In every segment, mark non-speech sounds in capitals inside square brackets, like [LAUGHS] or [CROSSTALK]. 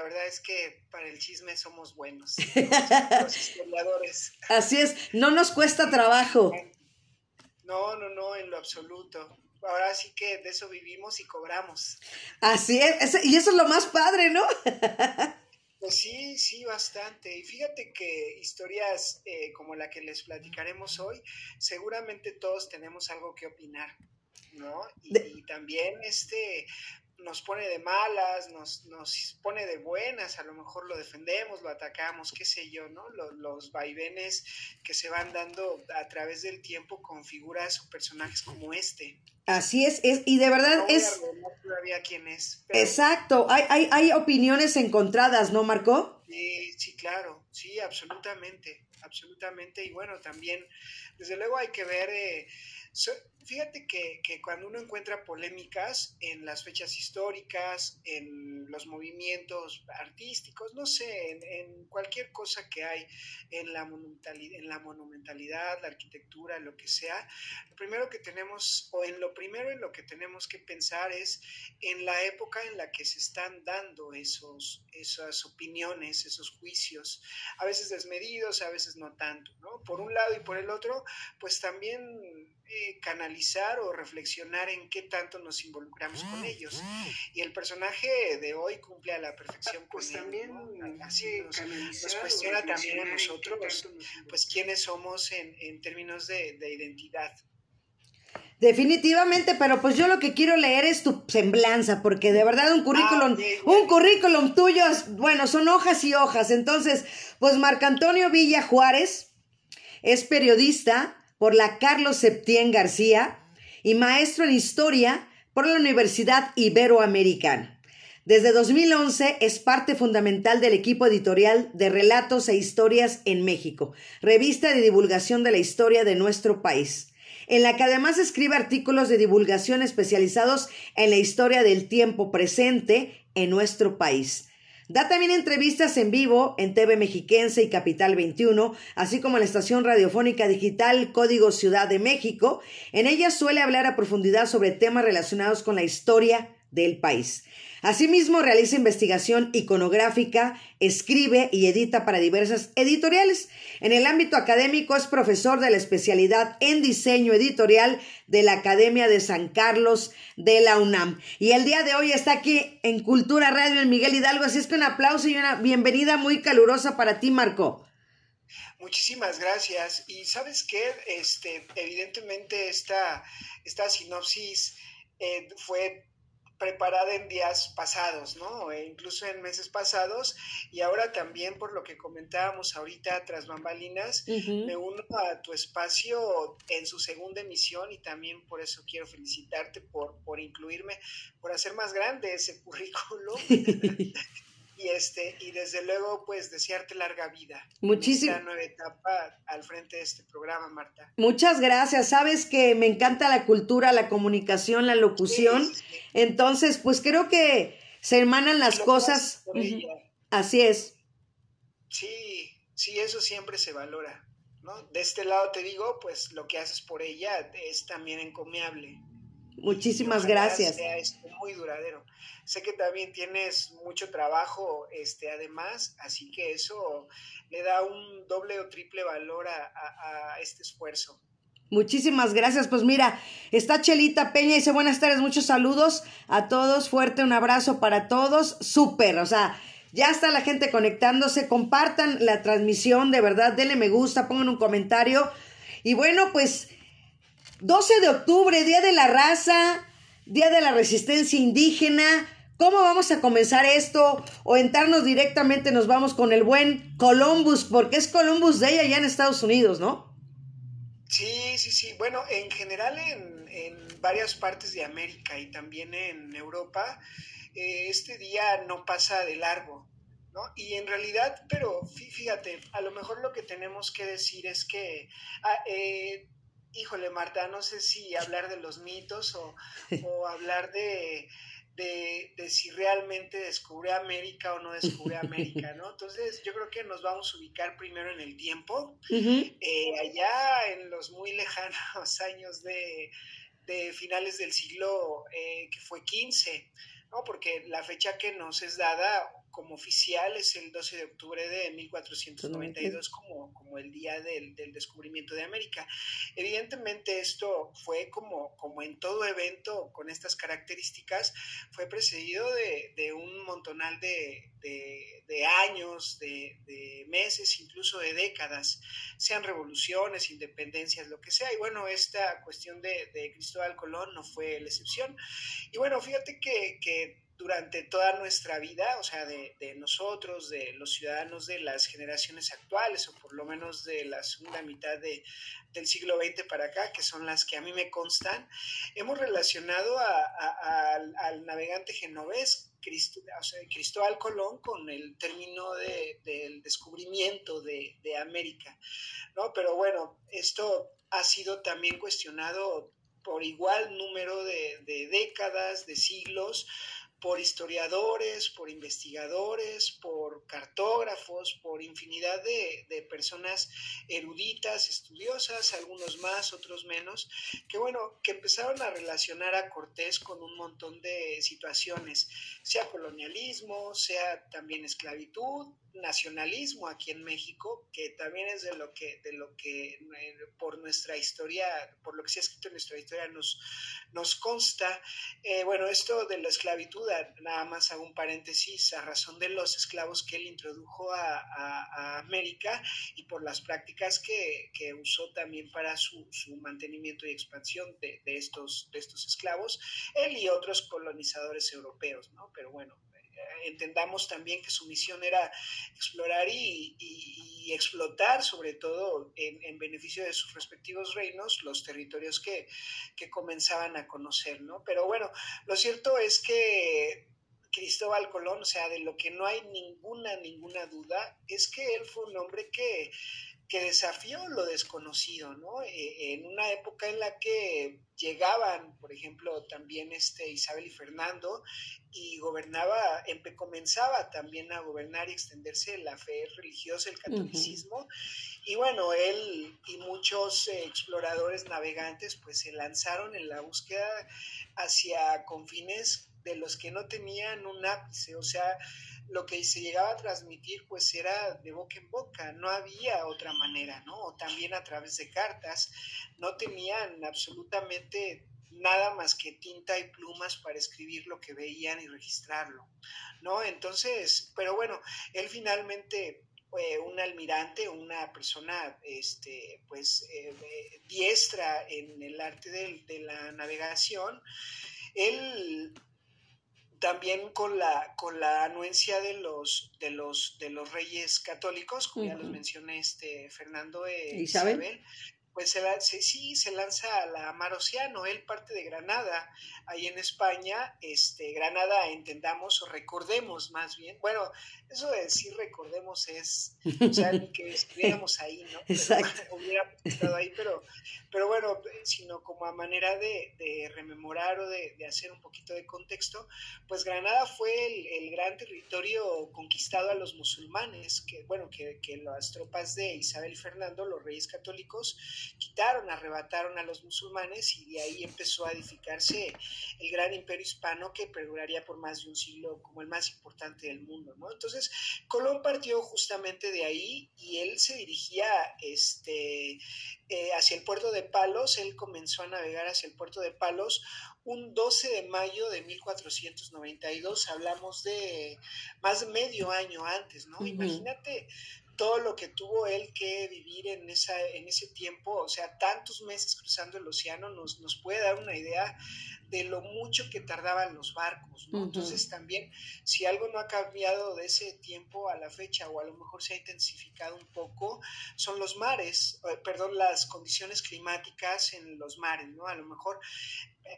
la verdad es que para el chisme somos buenos, [LAUGHS] los historiadores. Así es, no nos cuesta trabajo. No, no, no, en lo absoluto. Ahora sí que de eso vivimos y cobramos. Así es, y eso es lo más padre, ¿no? [LAUGHS] Pues sí, sí, bastante. Y fíjate que historias eh, como la que les platicaremos hoy, seguramente todos tenemos algo que opinar, ¿no? Y, también este, nos pone de malas, nos, nos pone de buenas, a lo mejor lo defendemos, lo atacamos, qué sé yo, ¿no? Los, los vaivenes que se van dando a través del tiempo con figuras o personajes como este. Así es, es y de verdad no es... todavía quién es. Pero... Exacto, hay, hay, hay opiniones encontradas, ¿no, Marco? Sí, sí, claro, sí, absolutamente, absolutamente. Y bueno, también, desde luego hay que ver... Eh, fíjate que, que, cuando uno encuentra polémicas en las fechas históricas, en los movimientos artísticos, no sé, en, en cualquier cosa que hay en la, monumentalidad, en la monumentalidad, la arquitectura, lo que sea, lo primero que tenemos, o en lo primero en lo que tenemos que pensar es en la época en la que se están dando esos, esas opiniones, esos juicios, a veces desmedidos, a veces no tanto, ¿no? Por un lado y por el otro, pues también eh, canalizar o reflexionar en qué tanto nos involucramos con ellos. Y el personaje de hoy cumple a la perfección pues con también ¿no? Así nos, nos, cuestiona también a nosotros, pues quiénes somos en, en términos de, de identidad. Definitivamente, pero pues yo lo que quiero leer es tu semblanza, porque de verdad un currículum, ah, un currículum tuyo, bueno, son hojas y hojas. Entonces, pues Marco Antonio Villa Juárez es periodista, por la Carlos Septién García y maestro en Historia por la Universidad Iberoamericana. Desde 2011 es parte fundamental del equipo editorial de Relatos e Historias en México, revista de divulgación de la historia de nuestro país, en la que además escribe artículos de divulgación especializados en la historia del tiempo presente en nuestro país. Da también entrevistas en vivo en TV Mexiquense y Capital 21, así como en la estación radiofónica digital Código Ciudad de México. En ella suele hablar a profundidad sobre temas relacionados con la historia del país. Asimismo, realiza investigación iconográfica, escribe y edita para diversas editoriales. En el ámbito académico es profesor de la especialidad en diseño editorial de la Academia de San Carlos de la UNAM. Y el día de hoy está aquí en Cultura Radio en Miguel Hidalgo, así es que un aplauso y una bienvenida muy calurosa para ti, Marco. Muchísimas gracias. Y sabes qué, este, evidentemente esta, esta sinopsis eh, fue preparada en días pasados, ¿no? E incluso en meses pasados y ahora también por lo que comentábamos ahorita tras bambalinas, uh -huh. me uno a tu espacio en su segunda emisión y también por eso quiero felicitarte por, por incluirme, por hacer más grande ese [LAUGHS] currículo. [LAUGHS] y este y desde luego pues desearte larga vida muchísimas esta nueva etapa al frente de este programa Marta. Muchas gracias. Sabes que me encanta la cultura la comunicación la locución. Sí, sí, sí. entonces pues creo que se hermanan las Lo cosas. uh -huh. así es. Sí sí eso siempre se valora no de este lado te digo pues lo que haces por ella es también encomiable Muchísimas gracias. Esto muy duradero. Sé que también tienes mucho trabajo, este, además, así que eso le da un doble o triple valor a, a, a este esfuerzo. Muchísimas gracias. Pues mira, está Chelita Peña, dice buenas tardes, muchos saludos a todos, fuerte un abrazo para todos, súper, o sea, ya está la gente conectándose, compartan la transmisión, de verdad, denle me gusta, pongan un comentario. Y bueno, pues 12 de octubre, Día de la Raza, Día de la Resistencia Indígena. ¿Cómo vamos a comenzar esto? O entrarnos directamente nos vamos con el buen Columbus, porque es Columbus Day allá en Estados Unidos, ¿no? Sí, sí, sí. Bueno, en general en, en varias partes de América y también en Europa, eh, este día no pasa de largo. ¿No? Y en realidad, pero fíjate, a lo mejor lo que tenemos que decir es que ah, eh, híjole, Marta, no sé si hablar de los mitos o, [LAUGHS] o hablar de, de, de, si realmente descubre América o no descubre América, ¿no? Entonces, yo creo que nos vamos a ubicar primero en el tiempo, uh -huh. eh, allá en los muy lejanos [LAUGHS] años de, de finales del siglo eh, que fue 15, ¿no? Porque la fecha que nos es dada como oficial es el 12 de octubre de 1492 como, como el día del, descubrimiento de América. Evidentemente esto fue como, como en todo evento con estas características, fue precedido de, un montonal de, años, de, meses, incluso de décadas, sean revoluciones, independencias, lo que sea. Y bueno, esta cuestión de, Cristóbal Colón no fue la excepción. Y bueno, fíjate que, que durante toda nuestra vida, o sea, de, nosotros, de los ciudadanos de las generaciones actuales, o por lo menos de la segunda mitad de, del siglo XX para acá, que son las que a mí me constan, hemos relacionado al, navegante genovés Cristóbal Colón con el término del descubrimiento de, América, ¿no? Pero bueno, esto ha sido también cuestionado por igual número de décadas, de siglos, por historiadores, por investigadores, por cartógrafos, por infinidad de, personas eruditas, estudiosas, algunos más, otros menos, que bueno, que empezaron a relacionar a Cortés con un montón de situaciones, sea colonialismo, sea también esclavitud, nacionalismo aquí en México, que también es de lo que, de lo que eh, por nuestra historia, por lo que se ha escrito en nuestra historia nos, nos consta. Eh, bueno, esto de la esclavitud, nada más hago un paréntesis, a razón de los esclavos que él introdujo a, América y por las prácticas que, usó también para su, mantenimiento y expansión de, de, estos, de estos esclavos, él y otros colonizadores europeos, ¿no? Pero bueno, entendamos también que su misión era explorar y, explotar, sobre todo en, beneficio de sus respectivos reinos, los territorios que, comenzaban a conocer, ¿no? Pero bueno, lo cierto es que Cristóbal Colón, o sea, de lo que no hay ninguna, ninguna duda, es que él fue un hombre que que desafió lo desconocido, ¿no? Eh, en una época en la que llegaban, por ejemplo, también este Isabel y Fernando, y gobernaba, comenzaba también a gobernar y extenderse la fe religiosa, el catolicismo, y bueno, él y muchos eh, exploradores navegantes pues se lanzaron en la búsqueda hacia confines de los que no tenían un ápice, o sea, lo que se llegaba a transmitir pues era de boca en boca, no había otra manera, ¿no? También a través de cartas, no tenían absolutamente nada más que tinta y plumas para escribir lo que veían y registrarlo, ¿no? Entonces, pero bueno, él finalmente fue un almirante, una persona, este, pues, eh, diestra en el arte de, de la navegación, él también con la, con la anuencia de los, de los, de los reyes católicos, como ya los mencioné este, Fernando e Isabel pues se, sí, se lanza a la mar Océano, él parte de Granada, ahí en España, este, Granada, entendamos o recordemos más bien, bueno, eso de decir recordemos es, o sea, que [LAUGHS] estuviéramos ahí, ¿no? Exacto. [LAUGHS] hubiera estado ahí, pero, pero bueno, sino como a manera de, rememorar o de, hacer un poquito de contexto, pues Granada fue el, gran territorio conquistado a los musulmanes, que bueno, que, que las tropas de Isabel Fernando, los reyes católicos, quitaron, arrebataron a los musulmanes y de ahí empezó a edificarse el gran imperio hispano que perduraría por más de un siglo como el más importante del mundo, ¿no? Entonces, Colón partió justamente de ahí y él se dirigía este, eh, hacia el puerto de Palos, él comenzó a navegar hacia el puerto de Palos un 12 de mayo de 1492, hablamos de más de medio año antes, ¿no? Imagínate todo lo que tuvo él que vivir en, esa, en ese tiempo, o sea, tantos meses cruzando el océano, nos, nos puede dar una idea de lo mucho que tardaban los barcos, ¿no? Entonces también, si algo no ha cambiado de ese tiempo a la fecha o a lo mejor se ha intensificado un poco, son los mares, eh, perdón, las condiciones climáticas en los mares, ¿no? A lo mejor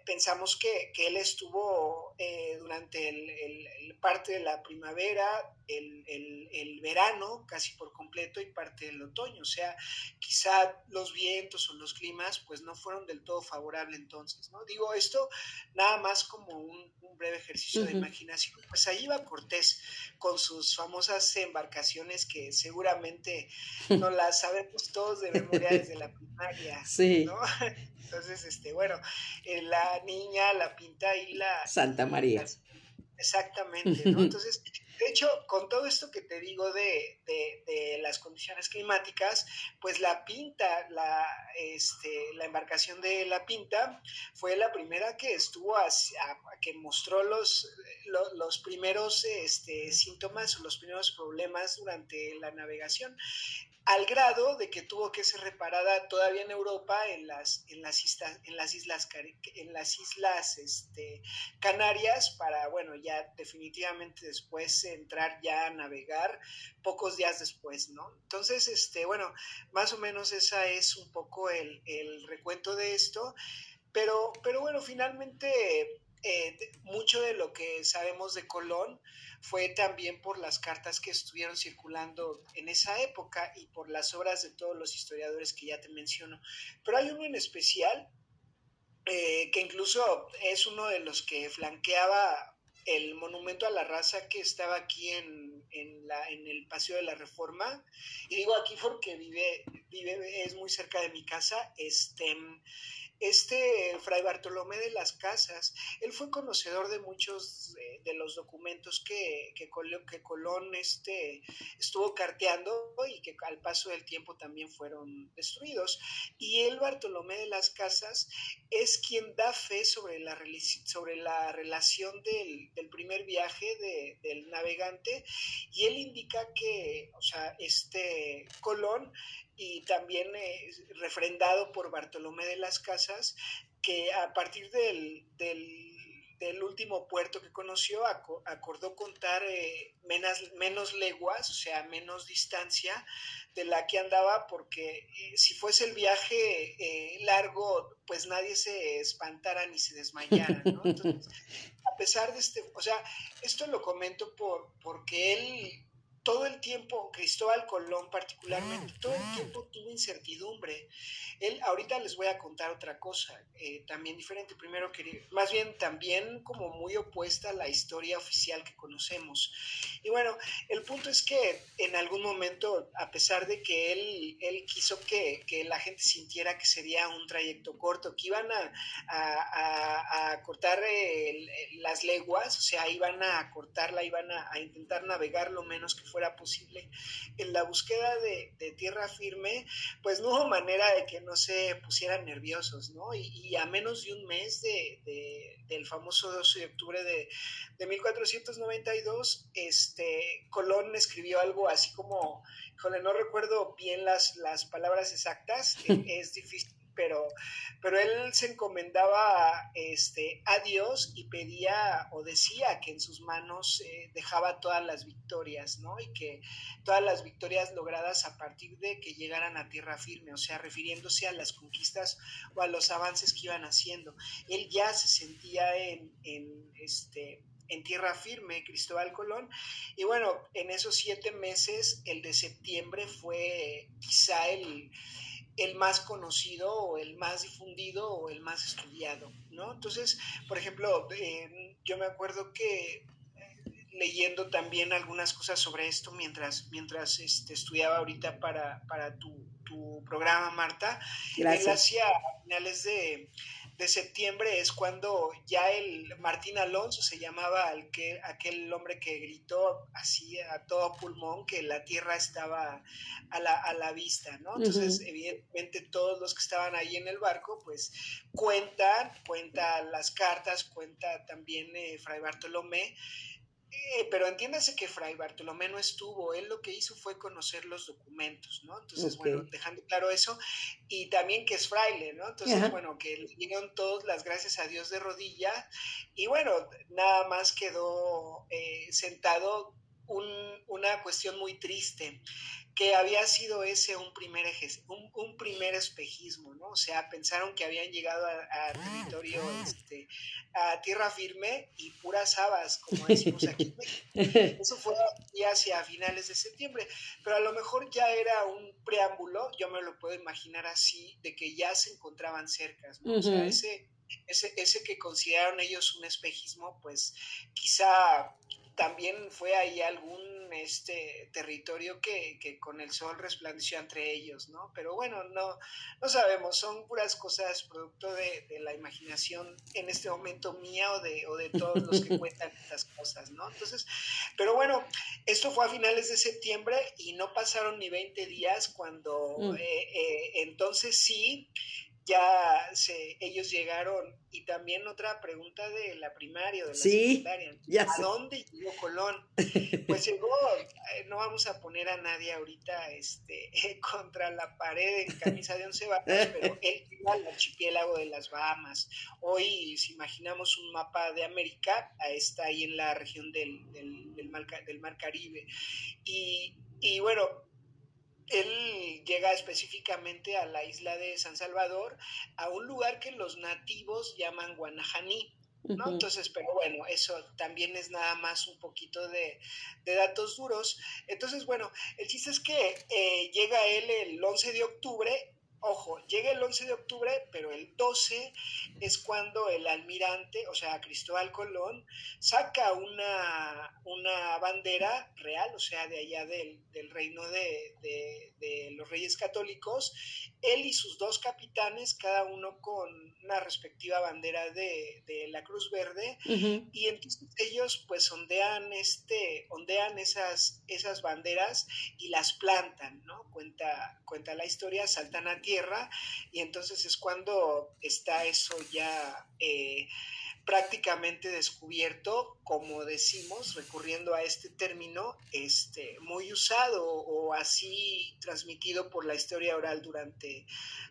pensamos que, que, él estuvo eh, durante el, parte de la primavera, el, el, verano casi por completo y parte del otoño. O sea, quizá los vientos o los climas pues no fueron del todo favorables entonces, ¿no? Digo esto nada más como un, breve ejercicio de imaginación. Pues ahí va Cortés con sus famosas embarcaciones que seguramente [LAUGHS] no las sabemos todos de memoria desde la primaria, sí. ¿no? Entonces, este, bueno, eh, la niña la pinta ahí la... Santa María. exactamente, ¿no? [LAUGHS] Entonces, De hecho, con todo esto que te digo de, las condiciones climáticas, pues la Pinta, la, este, la embarcación de la Pinta, fue la primera que estuvo, a, que mostró los, los, primeros este, síntomas o los primeros problemas durante la navegación al grado de que tuvo que ser reparada todavía en Europa en las, en las islas, en las islas, este, Canarias para, bueno, ya definitivamente después entrar ya a navegar pocos días después, ¿no? Entonces, este, bueno, más o menos esa es un poco el, el recuento de esto, pero, pero bueno, finalmente eh, mucho de lo que sabemos de Colón fue también por las cartas que estuvieron circulando en esa época y por las obras de todos los historiadores que ya te menciono. Pero hay uno en especial eh, que incluso es uno de los que flanqueaba el monumento a la raza que estaba aquí en, en, la, en el Paseo de la Reforma. Y digo aquí porque vive, vive, es muy cerca de mi casa. Este, este Fray Bartolomé de las Casas, él fue conocedor de muchos de, los documentos que, que, Colón, este, estuvo carteando y que al paso del tiempo también fueron destruidos. Y el Bartolomé de las Casas es quien da fe sobre la, sobre la relación del, primer viaje del navegante y él indica que, o sea, este Colón y también eh, refrendado por Bartolomé de las Casas, que a partir del, del, último puerto que conoció acordó contar eh, menos, menos leguas, o sea, menos distancia de la que andaba, porque eh, si fuese el viaje largo, pues nadie se espantara ni se desmayara, ¿no? [LAUGHS] Entonces, a pesar de este, o sea, esto lo comento por, porque él todo el tiempo, Cristóbal Colón particularmente, todo el tiempo tuvo incertidumbre. Él, ahorita les voy a contar otra cosa, eh, también diferente, primero que, más bien también como muy opuesta a la historia oficial que conocemos. Y bueno, el punto es que en algún momento, a pesar de que él, él quiso que, que la gente sintiera que sería un trayecto corto, que iban a, a, a, cortar las leguas, o sea, iban a cortarla, iban a, intentar navegar lo menos que fuera posible. En la búsqueda de, tierra firme, pues no hubo manera de que no se pusieran nerviosos, ¿no? Y, a menos de un mes de, del famoso 12 de octubre de, 1492, este, Colón escribió algo así como, híjole, no recuerdo bien las, las palabras exactas, [LAUGHS] es difícil pero, pero él se encomendaba este, a Dios y pedía o decía que en sus manos eh, dejaba todas las victorias, ¿no? Y que todas las victorias logradas a partir de que llegaran a tierra firme, o sea, refiriéndose a las conquistas o a los avances que iban haciendo. Él ya se sentía en, en este, en tierra firme, Cristóbal Colón. Y bueno, en esos siete meses, el de septiembre fue quizá el, el más conocido o el más difundido o el más estudiado, ¿no? Entonces, por ejemplo, eh, yo me acuerdo que eh, leyendo también algunas cosas sobre esto mientras, mientras este, estudiaba ahorita para, para tu, tu programa, Marta, él hacía a finales de de septiembre es cuando ya el Martín Alonso se llamaba al que, aquel hombre que gritó así a todo pulmón que la tierra estaba a la, a la vista, ¿no? Entonces, evidentemente todos los que estaban ahí en el barco, pues cuentan, cuentan las cartas, cuenta también eh, Fray Bartolomé, eh, pero entiéndase que Fray Bartolomé no estuvo, él lo que hizo fue conocer los documentos, ¿no? Entonces, bueno, dejando claro eso, y también que es fraile, ¿no? Entonces, bueno, que le dieron todas las gracias a Dios de rodilla, y bueno, nada más quedó eh, sentado una cuestión muy triste, que había sido ese un primer, un, primer espejismo, ¿no? O sea, pensaron que habían llegado a, territorio, este, a tierra firme y puras habas, como [LAUGHS] decimos aquí. Eso fue hacia finales de septiembre, pero a lo mejor ya era un preámbulo, yo me lo puedo imaginar así, de que ya se encontraban cerca, ¿no? O sea, ese, ese, ese que consideraron ellos un espejismo, pues quizá también fue ahí algún este territorio que, que, con el sol resplandeció entre ellos, ¿no? Pero bueno, no, no sabemos, son puras cosas producto de, de la imaginación en este momento mía o de, o de todos los que [LAUGHS] cuentan estas cosas, ¿no? Entonces, pero bueno, esto fue a finales de septiembre y no pasaron ni 20 días cuando mm. eh, eh, entonces sí ya se, ellos llegaron. Y también otra pregunta de la primaria, de la secundaria. ¿A dónde llegó Colón? [LAUGHS] Pues llegó, eh, no vamos a poner a nadie ahorita este, [LAUGHS] contra la pared en camisa de once varas, [LAUGHS] pero él llegó al archipiélago de las Bahamas. Hoy, si imaginamos un mapa de América, está ahí en la región del, del, del, mar, del mar, Caribe. Y, y bueno, él llega específicamente a la isla de San Salvador, a un lugar que los nativos llaman Guanajaní. ¿no? Entonces, pero bueno, eso también es nada más un poquito de, datos duros. Entonces, bueno, el chiste es que eh, llega él el 11 de octubre ojo, llega el 11 de octubre, pero el 12 es cuando el almirante, o sea, Cristóbal Colón, saca una, una bandera real, o sea, de allá del, reino de, los reyes católicos, él y sus dos capitanes, cada uno con una respectiva bandera de, la Cruz Verde, y entonces ellos pues ondean, este, ondean esas, esas banderas y las plantan, ¿no? Cuenta, cuenta la historia, saltan a tierra y entonces es cuando está eso ya eh, prácticamente descubierto, como decimos, recurriendo a este término, este, muy usado o así transmitido por la historia oral durante,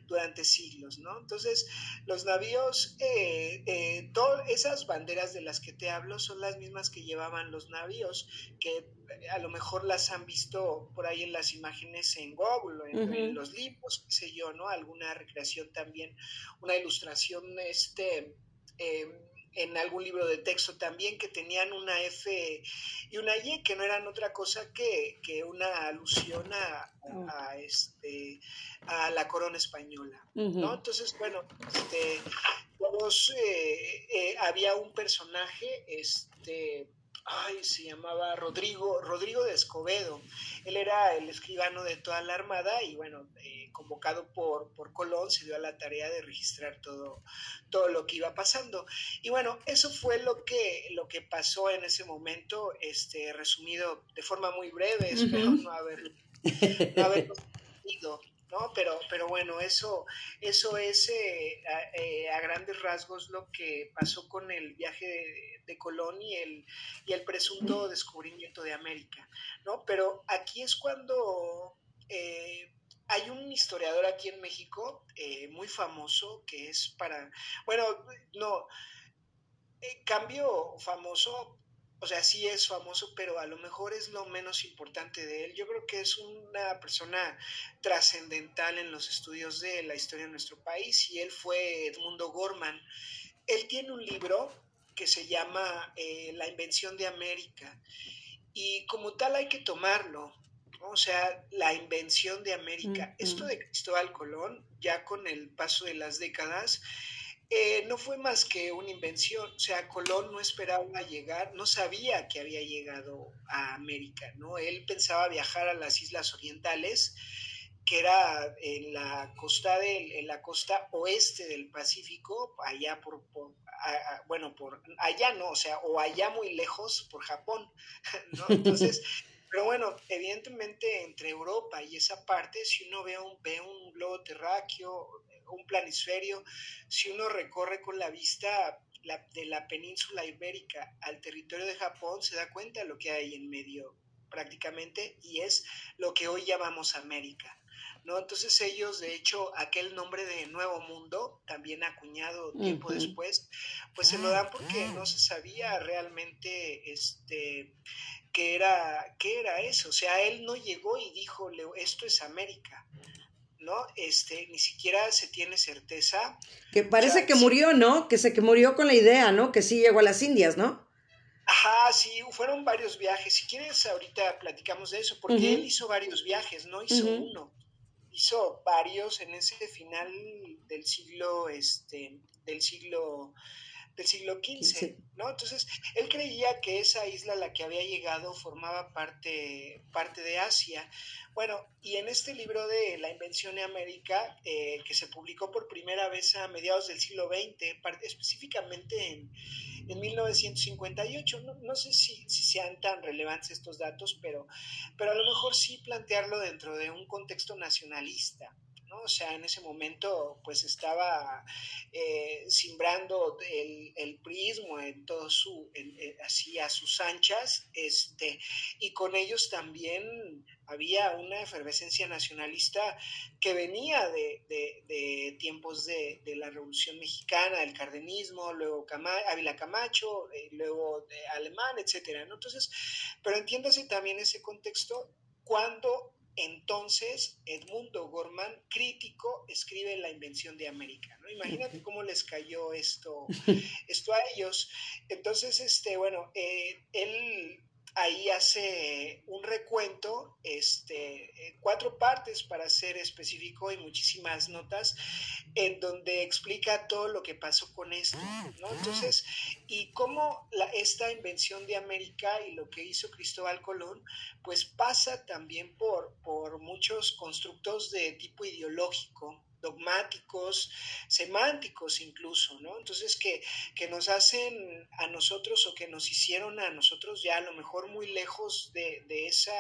durante siglos, ¿no? Entonces, los navíos, eh, eh, todas esas banderas de las que te hablo son las mismas que llevaban los navíos, que a lo mejor las han visto por ahí en las imágenes en Google, en, en los libros, qué sé yo, ¿no? Alguna recreación también, una ilustración, este... Eh, en algún libro de texto también que tenían una F y una Y que no eran otra cosa que, una alusión a, a, este, a la corona española, ¿no? Entonces, bueno, este, todos, eh, eh, había un personaje, este, ay, se llamaba Rodrigo, Rodrigo de Escobedo. Él era el escribano de toda la armada y bueno, eh, convocado por, por Colón, se dio a la tarea de registrar todo, todo lo que iba pasando. Y bueno, eso fue lo que, lo que pasó en ese momento, este, resumido de forma muy breve, espero no haber, no haberlo ¿no? Pero, pero bueno, eso, eso es eh, eh, a, grandes rasgos lo que pasó con el viaje de, Colón y el, y el presunto descubrimiento de América, ¿no? Pero aquí es cuando eh, hay un historiador aquí en México muy famoso que es para, bueno, no, cambio famoso o sea, sí es famoso, pero a lo mejor es lo menos importante de él. Yo creo que es una persona trascendental en los estudios de la historia de nuestro país y él fue Edmundo Gorman. Él tiene un libro que se llama eh, La invención de América y como tal hay que tomarlo. O sea, la invención de América. Esto de Cristóbal Colón, ya con el paso de las décadas, eh, no fue más que una invención, o sea, Colón no esperaba llegar, no sabía que había llegado a América, ¿no? Él pensaba viajar a las islas orientales, que era en la costa en la costa oeste del Pacífico, allá por, bueno, por allá no, o sea, o allá muy lejos por Japón, [LAUGHS] ¿no? Entonces, pero bueno, evidentemente entre Europa y esa parte, si uno ve un, ve un globo terráqueo, un planisferio, si uno recorre con la vista de la península ibérica al territorio de Japón, se da cuenta de lo que hay en medio prácticamente y es lo que hoy llamamos América. ¿no? Entonces ellos, de hecho, aquel nombre de Nuevo Mundo, también acuñado tiempo después, pues se lo dan porque no se sabía realmente este, qué, era, qué era eso. O sea, él no llegó y dijo, esto es América. ¿no? Este, ni siquiera se tiene certeza. Que parece que murió, ¿no? Que se que murió con la idea, ¿no? Que sí llegó a las Indias, ¿no? Ajá, sí, fueron varios viajes. Si quieres, ahorita platicamos de eso, porque él hizo varios viajes, no hizo uno. Hizo varios en ese final del siglo, este, del siglo del siglo XV, ¿no? Entonces, él creía que esa isla a la que había llegado formaba parte, parte de Asia. Bueno, y en este libro de La invención de América, eh, que se publicó por primera vez a mediados del siglo XX, específicamente en, en 1958, no, no sé si, si, sean tan relevantes estos datos, pero, pero a lo mejor sí plantearlo dentro de un contexto nacionalista. O sea, en ese momento pues estaba eh, simbrando el, el, prismo en todo su, así a sus anchas, este, y con ellos también había una efervescencia nacionalista que venía de, de, tiempos de, de, la Revolución Mexicana, del cardenismo, luego Ávila Camacho, eh, luego de Alemán, etcétera, ¿no? Entonces, pero entiéndase también ese contexto cuando entonces, Edmundo Gorman, crítico, escribe La invención de América. ¿no? Imagínate [LAUGHS] cómo les cayó esto, esto a ellos. Entonces, este, bueno, eh, él ahí hace un recuento, este, cuatro partes para ser específico y muchísimas notas, en donde explica todo lo que pasó con esto, ¿no? Entonces, y cómo la, esta invención de América y lo que hizo Cristóbal Colón, pues pasa también por, por muchos constructos de tipo ideológico, dogmáticos, semánticos incluso, ¿no? Entonces que, nos hacen a nosotros o que nos hicieron a nosotros ya a lo mejor muy lejos de, esa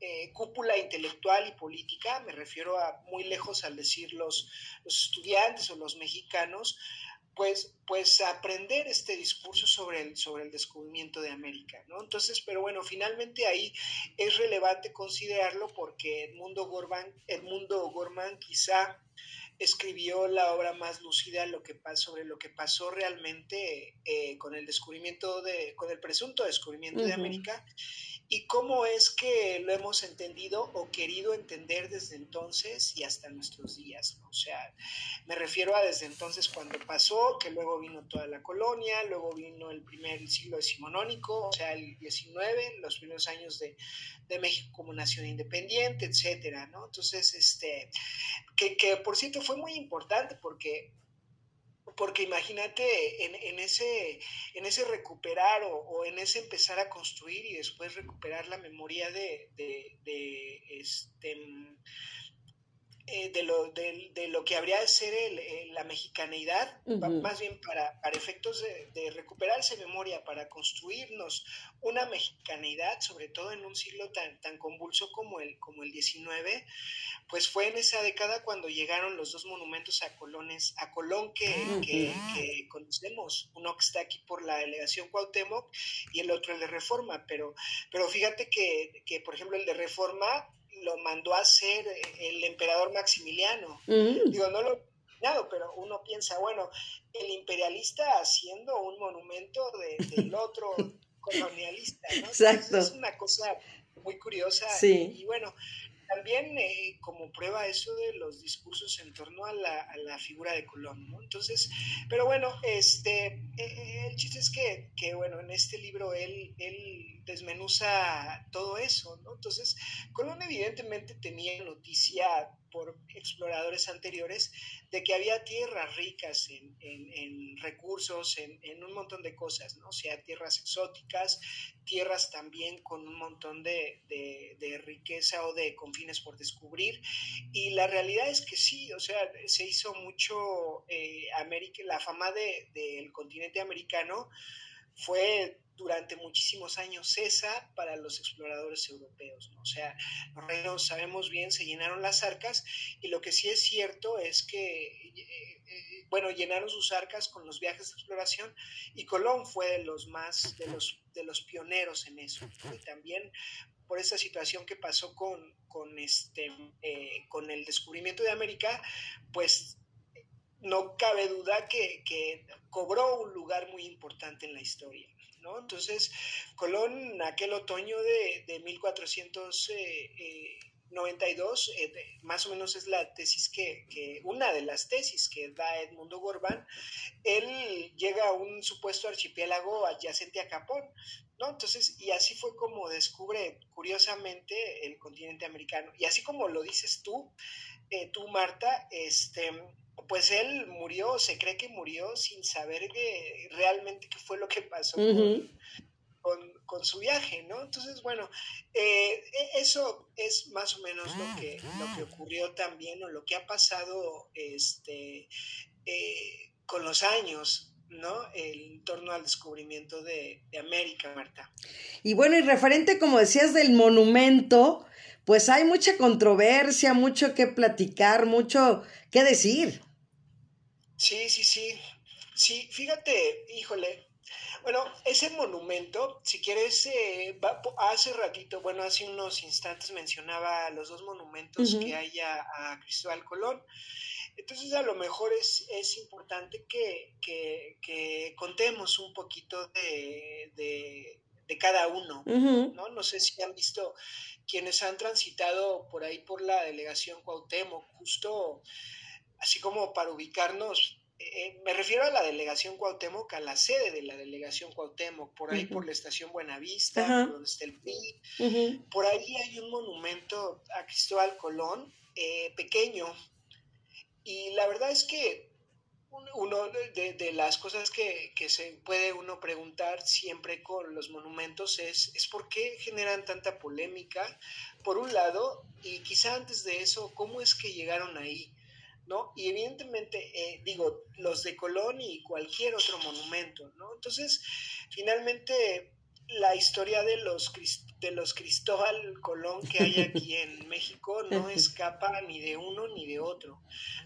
eh, cúpula intelectual y política, me refiero a muy lejos al decir los estudiantes o los mexicanos, pues, pues aprender este discurso sobre el, sobre el descubrimiento de América, ¿no? Entonces, pero bueno, finalmente ahí es relevante considerarlo porque el mundo Gorman, el mundo Gorman quizá escribió la obra más lúcida lo que, sobre lo que pasó realmente eh, con el descubrimiento de, con el presunto descubrimiento de América y cómo es que lo hemos entendido o querido entender desde entonces y hasta nuestros días. O sea, me refiero a desde entonces cuando pasó, que luego vino toda la colonia, luego vino el primer siglo decimonónico, o sea, el 19, los primeros años de, México como nación independiente, etcétera. Entonces, este, que por cierto fue muy importante porque porque imagínate en, ese, en ese recuperar o, en ese empezar a construir y después recuperar la memoria de, de este, eh, de, lo, de, lo que habría de ser la mexicanidad, más bien para, para efectos de, recuperarse memoria, para construirnos una mexicanidad, sobre todo en un siglo tan, tan convulso como el, como el 19, pues fue en esa década cuando llegaron los dos monumentos a Colones, a Colón que, ah, que, conocemos, uno que está aquí por la delegación Cuauhtémoc y el otro el de Reforma, pero, pero fíjate que, que por ejemplo el de Reforma lo mandó a hacer el emperador Maximiliano. Mm. Digo, no lo pero uno piensa, bueno, el imperialista haciendo un monumento del otro [LAUGHS] colonialista, ¿no? Exacto. es una cosa muy curiosa. Sí. y, bueno, también eh, como prueba eso de los discursos en torno a la, figura de Colón, ¿no? Entonces, pero bueno, este, eh, eh, el chiste es que, que, bueno, en este libro él, él desmenuza todo eso, ¿no? Entonces, Colón evidentemente tenía noticia por exploradores anteriores de que había tierras ricas en, recursos, en, un montón de cosas, ¿no? O sea, tierras exóticas, tierras también con un montón de, riqueza o de confines por descubrir. Y la realidad es que sí, o sea, se hizo mucho eh, América, la fama del continente americano fue durante muchísimos años cesa para los exploradores europeos. ¿no? O sea, los reinos, sabemos bien, se llenaron las arcas y lo que sí es cierto es que, eh, eh, bueno, llenaron sus arcas con los viajes de exploración y Colón fue de los más, de los, de los pioneros en eso. Y también por esa situación que pasó con, con, este, eh, con el descubrimiento de América, pues no cabe duda que, que cobró un lugar muy importante en la historia. ¿no? Entonces, Colón, aquel otoño de, de 1492, eh, eh, más o menos es la tesis que, una de las tesis que da Edmundo Gorbán, él llega a un supuesto archipiélago adyacente a Japón, ¿no? Entonces, y así fue como descubre curiosamente el continente americano. Y así como lo dices tú, eh, tú, Marta, este, pues él murió, se cree que murió sin saber que, realmente qué fue lo que pasó con, su viaje, ¿no? Entonces, bueno, eh, e, eso es más o menos lo que, lo que ocurrió también o lo que ha pasado este, eh, con los años, ¿no? En torno al descubrimiento de, de, América, Marta. Y bueno, y referente, como decías, del monumento, pues hay mucha controversia, mucho que platicar, mucho que decir. Sí, sí, sí. Sí, fíjate, híjole, bueno, ese monumento, si quieres, eh, hace ratito, bueno, hace unos instantes mencionaba los dos monumentos que hay a, Cristóbal Colón. Entonces, a lo mejor es, es importante que, que, contemos un poquito de, de, cada uno, ¿no? No sé si han visto quienes han transitado por ahí por la delegación Cuauhtémoc, justo así como para ubicarnos eh, me refiero a la delegación Cuauhtémoc, a la sede de la delegación Cuauhtémoc, por ahí por la estación Buenavista, donde está el PRI. Por ahí hay un monumento a Cristóbal Colón, eh, pequeño. Y la verdad es que uno de, las cosas que, se puede uno preguntar siempre con los monumentos es, es por qué generan tanta polémica, por un lado, y quizá antes de eso, cómo es que llegaron ahí. ¿No? Y evidentemente, eh, digo, los de Colón y cualquier otro monumento, ¿no? Entonces, finalmente, la historia de los, de los Cristóbal Colón que hay aquí [LAUGHS] en México no escapa ni de uno ni de otro,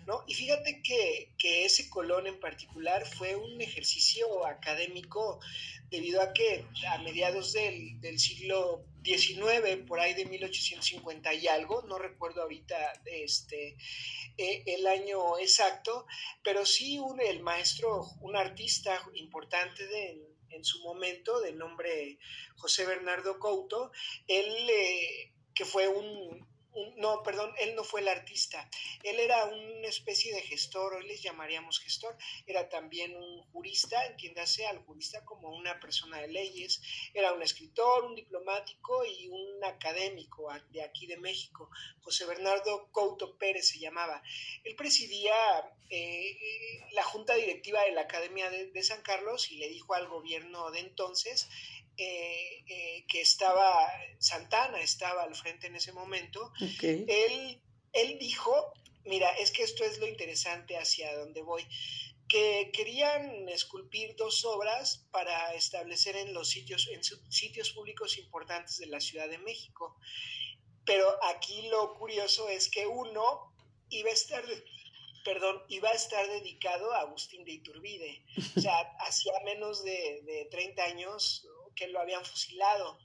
¿no? Y fíjate que, que ese Colón en particular fue un ejercicio académico debido a que a mediados del, del siglo 19, por ahí de 1850 y algo, no recuerdo ahorita este, eh, el año exacto, pero sí un, el maestro, un artista importante de, en, su momento, de nombre José Bernardo Couto, él, eh, que fue un, no, perdón, él no fue el artista, él era una especie de gestor, hoy les llamaríamos gestor, era también un jurista, entiéndase al jurista como una persona de leyes, era un escritor, un diplomático y un académico de aquí de México, José Bernardo Couto Pérez se llamaba. Él presidía eh, la junta directiva de la Academia de San Carlos y le dijo al gobierno de entonces, eh, eh, que estaba, Santana estaba al frente en ese momento, él, él dijo, mira, es que esto es lo interesante hacia donde voy, que querían esculpir dos obras para establecer en los sitios, en sitios públicos importantes de la Ciudad de México. Pero aquí lo curioso es que uno iba a estar perdón, iba a estar dedicado a Agustín de Iturbide. O sea, [LAUGHS] hacía menos de, de 30 años que lo habían fusilado,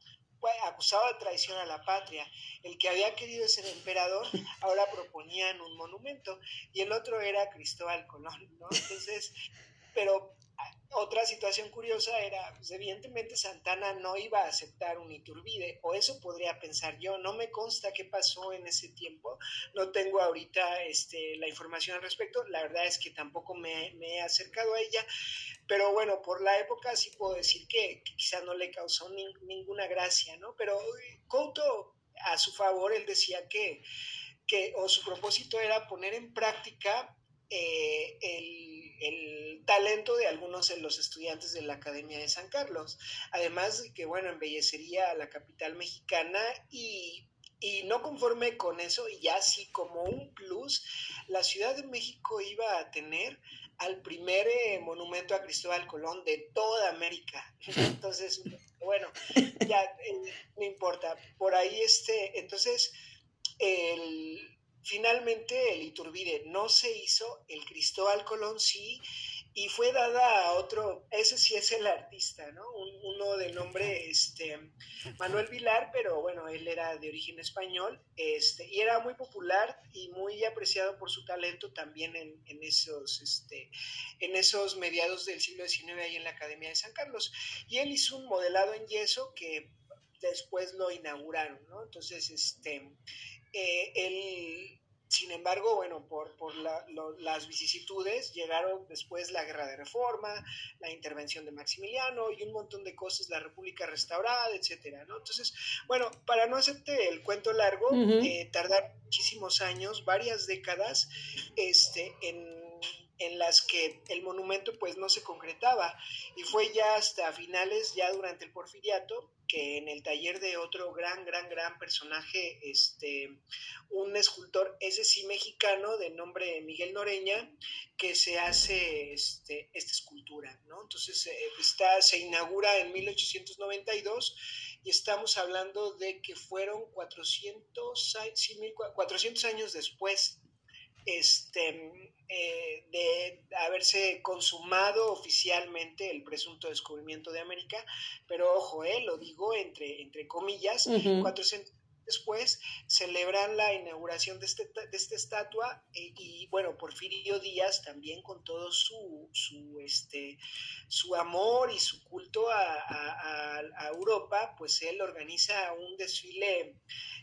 acusado de traición a la patria. El que había querido ser emperador ahora proponían un monumento. Y el otro era Cristóbal Colón, ¿no? Entonces, pero otra situación curiosa era, pues evidentemente Santana no iba a aceptar un Iturbide, o eso podría pensar yo, no me consta qué pasó en ese tiempo, no tengo ahorita este, la información al respecto, la verdad es que tampoco me, he acercado a ella, pero bueno, por la época sí puedo decir que, quizá no le causó ninguna gracia, ¿no? Pero Couto, a su favor, él decía que, que o su propósito era poner en práctica eh, el, talento de algunos de los estudiantes de la Academia de San Carlos. Además de que, bueno, embellecería a la capital mexicana y, no conforme con eso, y ya así como un plus, la Ciudad de México iba a tener al primer eh, monumento a Cristóbal Colón de toda América. [LAUGHS] Entonces, bueno, ya eh, no importa. Por ahí este, entonces, Finalmente el Iturbide no se hizo, el Cristóbal Colón sí, y fue dada a otro, ese sí es el artista, ¿no? uno de nombre este, Manuel Vilar, pero bueno, él era de origen español, este, y era muy popular y muy apreciado por su talento también en, en esos, este, en esos mediados del siglo XIX ahí en la Academia de San Carlos. Y él hizo un modelado en yeso que después lo inauguraron, ¿no? Entonces, este, eh, él, sin embargo, bueno, por, por las vicisitudes llegaron después la guerra de reforma, la intervención de Maximiliano y un montón de cosas, la República restaurada, etcétera, ¿no? Entonces, bueno, para no hacerte el cuento largo, eh, tardar muchísimos años, varias décadas, este, en en las que el monumento pues no se concretaba y fue ya hasta finales, ya durante el porfiriato, que en el taller de otro gran, gran, gran personaje, este, un escultor, ese sí mexicano, de nombre Miguel Noreña, que se hace este, esta escultura, ¿no? Entonces eh, está, se inaugura en 1892 y estamos hablando de que fueron 400, 400 años después este, eh, de haberse consumado oficialmente el presunto descubrimiento de América, pero ojo, eh, lo digo entre, entre comillas, 400 después celebran la inauguración de, este, de esta estatua eh, y, bueno, Porfirio Díaz también con todo su, su, este, su amor y su culto a, a Europa, pues él organiza un desfile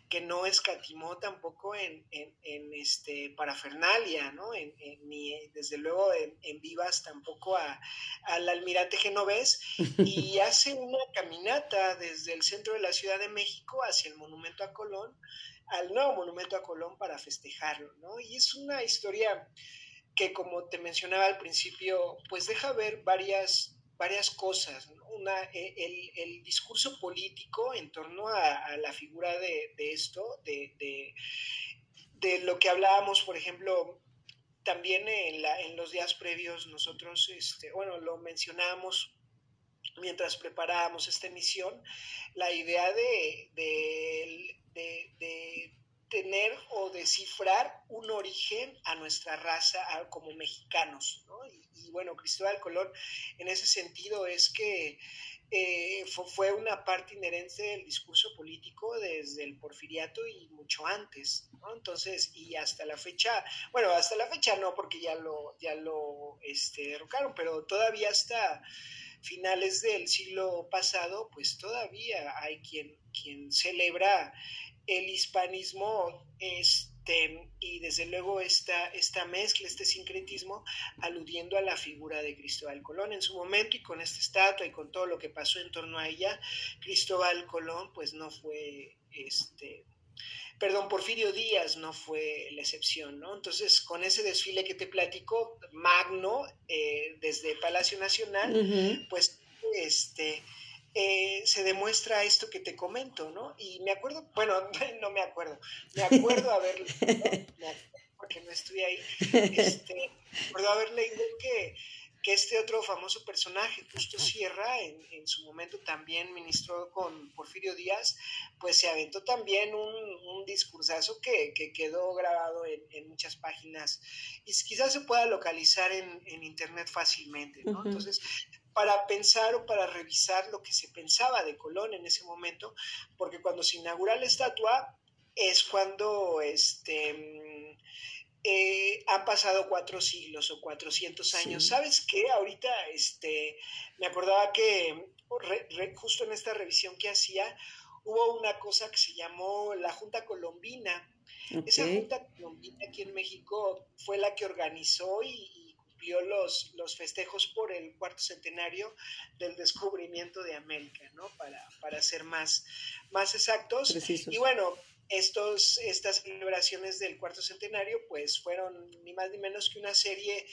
que no escatimó tampoco en, en, este, parafernalia, ¿no? En, ni desde luego en, vivas tampoco a, al almirante genovés y [LAUGHS] hace una caminata desde el centro de la Ciudad de México hacia el monumento a Colón, al nuevo monumento a Colón para festejarlo, ¿no? Y es una historia que como te mencionaba al principio, pues deja ver varias varias cosas. Una, e, el, discurso político en torno a, la figura de, esto, de, de, lo que hablábamos, por ejemplo, también en, la, en los días previos nosotros, este, bueno, lo mencionábamos mientras preparábamos esta emisión, la idea de, de tener o descifrar un origen a nuestra raza como mexicanos. ¿no? Y, bueno, Cristóbal Colón en ese sentido es que eh, fue una parte inherente del discurso político desde el porfiriato y mucho antes, ¿no? Entonces, y hasta la fecha, bueno, hasta la fecha no, porque ya lo, ya lo este, derrocaron, pero todavía hasta finales del siglo pasado, pues todavía hay quien, quien celebra el hispanismo este, y desde luego esta, esta mezcla, este sincretismo, aludiendo a la figura de Cristóbal Colón en su momento y con esta estatua y con todo lo que pasó en torno a ella, Cristóbal Colón pues no fue este perdón, Porfirio Díaz no fue la excepción, ¿no? Entonces, con ese desfile que te platico, magno, eh, desde Palacio Nacional, pues, este, eh, se demuestra esto que te comento, ¿no? Y me acuerdo, bueno, [LAUGHS] no me acuerdo, me acuerdo haber, [LAUGHS] porque no estuve ahí, este, me acuerdo haber leído que, que este otro famoso personaje, Justo Sierra, en, en, su momento también ministró con Porfirio Díaz, pues se aventó también un, un discursazo que, que, quedó grabado en, en, muchas páginas y quizás se pueda localizar en, en internet fácilmente, ¿no? Entonces, para pensar o para revisar lo que se pensaba de Colón en ese momento, porque cuando se inaugura la estatua es cuando este, eh, han pasado cuatro siglos o cuatrocientos años. ¿Sabes qué? Ahorita este, me acordaba que justo en esta revisión que hacía hubo una cosa que se llamó la Junta Colombina. Esa Junta Colombina aquí en México fue la que organizó y, los, los festejos por el cuarto centenario del descubrimiento de América, ¿no? Para, para ser más, más exactos. Y bueno, estos, estas celebraciones del cuarto centenario, pues fueron ni más ni menos que una serie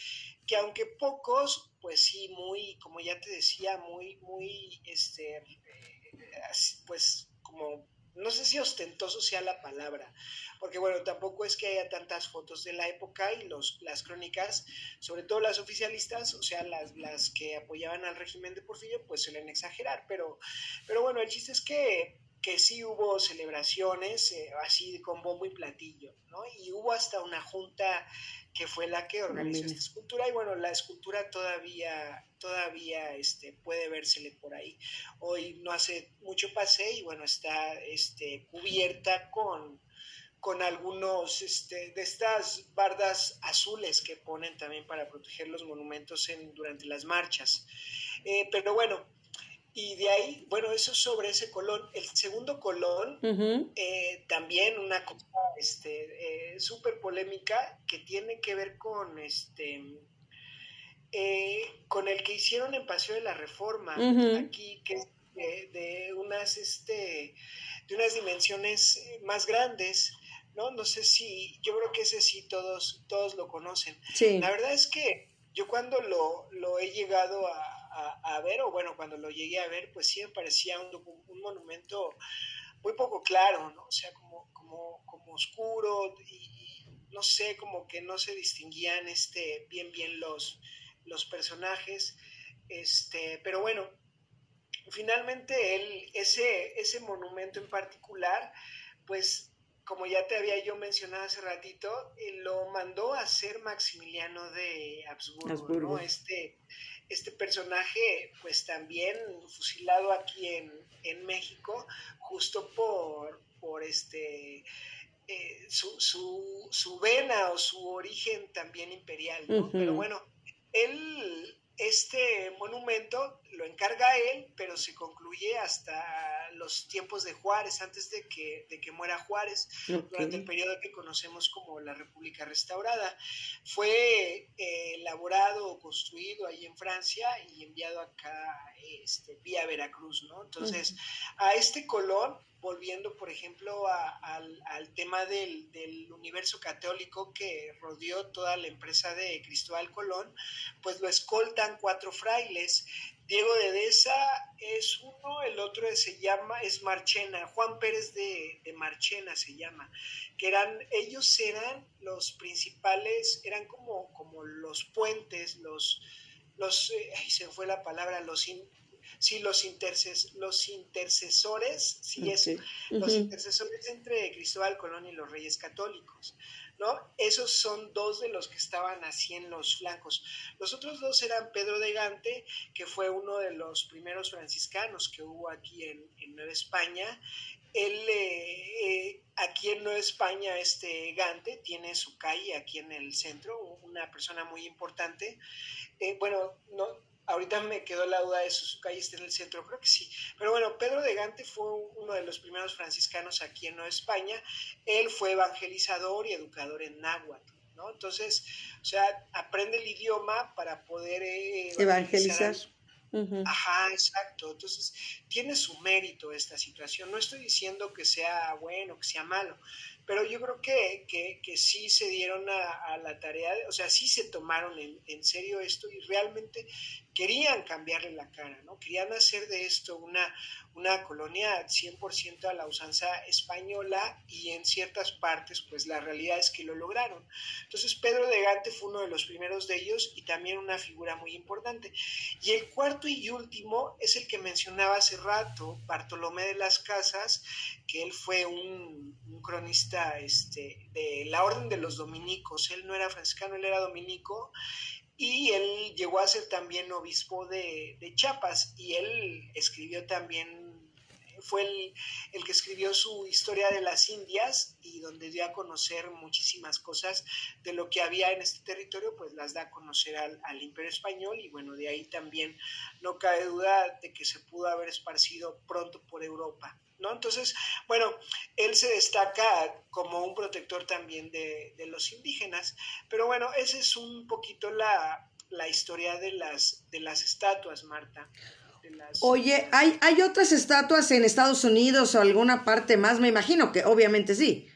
que aunque pocos, pues sí, muy, como ya te decía, muy, muy, este, eh, pues como no sé si ostentoso sea la palabra, porque bueno, tampoco es que haya tantas fotos de la época y los, las crónicas, sobre todo las oficialistas, o sea, las, las que apoyaban al régimen de Porfirio, pues suelen exagerar, pero, pero bueno, el chiste es que que sí hubo celebraciones eh, así con bombo y platillo, ¿no? Y hubo hasta una junta que fue la que organizó esta escultura y bueno, la escultura todavía, todavía este, puede vérsele por ahí. Hoy no hace mucho pasé y bueno, está este, cubierta con, con algunos este, de estas bardas azules que ponen también para proteger los monumentos en, durante las marchas. Eh, pero bueno, y de ahí, bueno, eso sobre ese colón. El segundo colón, eh, también una cosa este, eh, súper polémica que tiene que ver con este eh, con el que hicieron en Paseo de la Reforma, aquí, que es de, unas este de unas dimensiones más grandes, ¿no? No sé si, yo creo que ese sí todos, todos lo conocen. La verdad es que yo cuando lo, lo he llegado a, a, ver, o bueno, cuando lo llegué a ver, pues sí me parecía un, un monumento muy poco claro, ¿no? O sea, como, como, como oscuro y, no sé, como que no se distinguían este, bien, bien los, los personajes. Este, pero bueno, finalmente él, ese, ese monumento en particular, pues como ya te había yo mencionado hace ratito, eh, lo mandó a hacer Maximiliano de Habsburgo, Este, este personaje, pues también fusilado aquí en, México, justo por, por este... Eh, su, su, su, vena o su origen también imperial, Pero bueno, él este monumento lo encarga él, pero se concluye hasta los tiempos de Juárez, antes de que, de que muera Juárez, durante el periodo que conocemos como la República Restaurada. Fue eh, elaborado o construido ahí en Francia y enviado acá este, vía Veracruz, ¿no? Entonces, a este Colón volviendo, por ejemplo, al, tema del, universo católico que rodeó toda la empresa de Cristóbal Colón, pues lo escoltan cuatro frailes. Diego de Deza es uno, el otro se llama, es Marchena, Juan Pérez de, Marchena se llama, que eran, ellos eran los principales, eran como, como los puentes, los, los, eh, se fue la palabra, los, sí, los, interces, los intercesores, sí, eso, los intercesores entre Cristóbal Colón y los reyes católicos, Esos son dos de los que estaban así en los flancos. Los otros dos eran Pedro de Gante, que fue uno de los primeros franciscanos que hubo aquí en, Nueva España, él eh, eh, aquí en Nueva España, este Gante tiene su calle aquí en el centro, una persona muy importante. Eh, bueno, no, Ahorita me quedó la duda de si su calle está en el centro, creo que sí. Pero bueno, Pedro de Gante fue uno de los primeros franciscanos aquí en Nueva España. Él fue evangelizador y educador en náhuatl, ¿no? Entonces, o sea, aprende el idioma para poder eh, evangelizar. Ajá, exacto. Entonces, tiene su mérito esta situación. No estoy diciendo que sea bueno, que sea malo, pero yo creo que, que, sí se dieron a, la tarea, o sea, sí se tomaron en, en, serio esto y realmente querían cambiarle la cara, ¿no? Querían hacer de esto una, una colonia 100% a la usanza española y en ciertas partes, pues la realidad es que lo lograron. Entonces, Pedro de Gante fue uno de los primeros de ellos y también una figura muy importante. Y el cuarto y último es el que mencionaba hace rato, Bartolomé de las Casas, que él fue un, cronista este, de la Orden de los Dominicos. Él no era franciscano, él era dominico y él llegó a ser también obispo de, de Chiapas y él escribió también fue el, el, que escribió su historia de las Indias y donde dio a conocer muchísimas cosas de lo que había en este territorio, pues las da a conocer al, al, Imperio Español y bueno, de ahí también no cabe duda de que se pudo haber esparcido pronto por Europa. ¿No? Entonces, bueno, él se destaca como un protector también de, de los indígenas, pero bueno, esa es un poquito la, la historia de las, de las estatuas, Marta. Oye, ¿hay, ¿hay otras estatuas en Estados Unidos o alguna parte más? Me imagino que obviamente sí.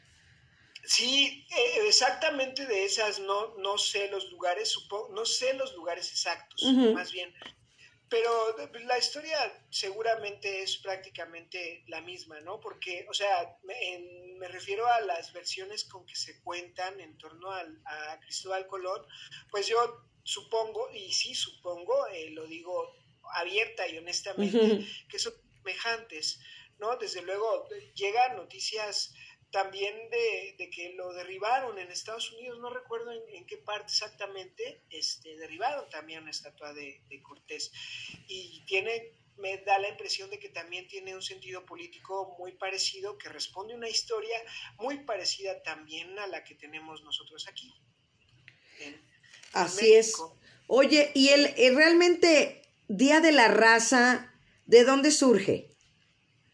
Sí, e, exactamente de esas no, no sé los lugares, supongo, no sé los lugares exactos, más bien. Pero la historia seguramente es prácticamente la misma, ¿no? Porque, o sea, me, me refiero a las versiones con que se cuentan en torno al, a Cristóbal Colón, pues yo supongo, y sí supongo, eh, lo digo abierta y honestamente, que son semejantes, ¿no? Desde luego llegan noticias también de, que lo derribaron en Estados Unidos, no recuerdo en, qué parte exactamente, este, derribaron también una estatua de, Cortés y tiene me da la impresión de que también tiene un sentido político muy parecido, que responde a una historia muy parecida también a la que tenemos nosotros aquí. Así es. Oye, y el, eh, realmente Día de la Raza, ¿de dónde surge?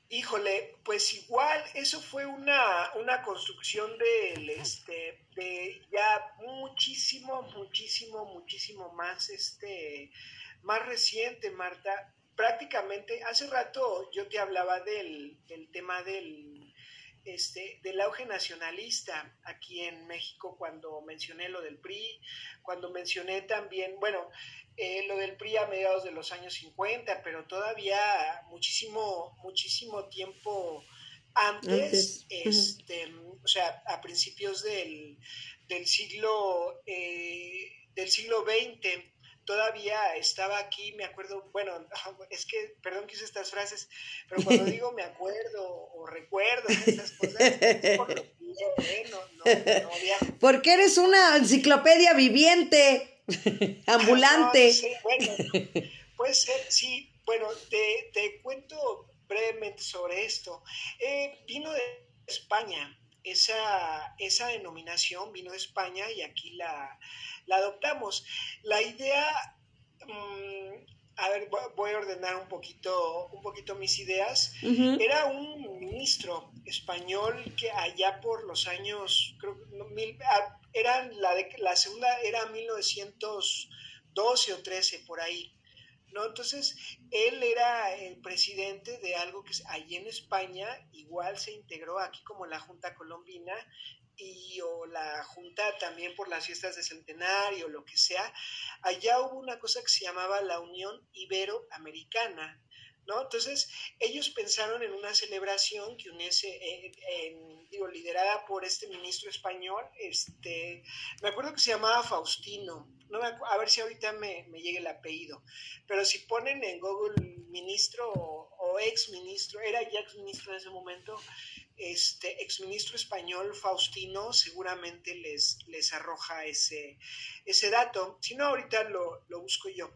Híjole, pues igual eso fue una, una construcción de, este, de ya muchísimo, muchísimo, muchísimo más, este, más reciente, Marta. Prácticamente, hace rato yo te hablaba del, del tema del, este, del auge nacionalista aquí en México cuando mencioné lo del PRI, cuando mencioné también, bueno, eh, lo del PRI a mediados de los años 50, pero todavía muchísimo, muchísimo tiempo antes, este, o sea, a principios del, del siglo, eh, del siglo XX, todavía estaba aquí, me acuerdo, bueno, [LAUGHS] es que, perdón que use estas frases, pero cuando digo me acuerdo o recuerdo estas cosas, es por lo que no, no, [LAUGHS] Porque eres una enciclopedia viviente, [LAUGHS] ambulante. sí, bueno, puede ser, sí, bueno, te, te cuento brevemente sobre esto. Eh, vino de España, esa, esa denominación vino de España y aquí la, la adoptamos. La idea, mm, a ver, voy a ordenar un poquito, un poquito mis ideas. Era un ministro español que allá por los años, creo mil, ah, eran la, de, la segunda era 1912 o 13, por ahí. ¿No? Entonces, él era el presidente de algo que allí en España igual se integró aquí como la Junta Colombina y o la Junta también por las fiestas de centenario, lo que sea, allá hubo una cosa que se llamaba la Unión Iberoamericana, ¿no? Entonces, ellos pensaron en una celebración que uniese, eh, digo, liderada por este ministro español, este, me acuerdo que se llamaba Faustino, no a ver si ahorita me, me llega el apellido, pero si ponen en Google ministro o, o ex ministro, era ya ex ministro en ese momento, este exministro español Faustino seguramente les, les arroja ese, ese dato. Si no, ahorita lo, busco yo.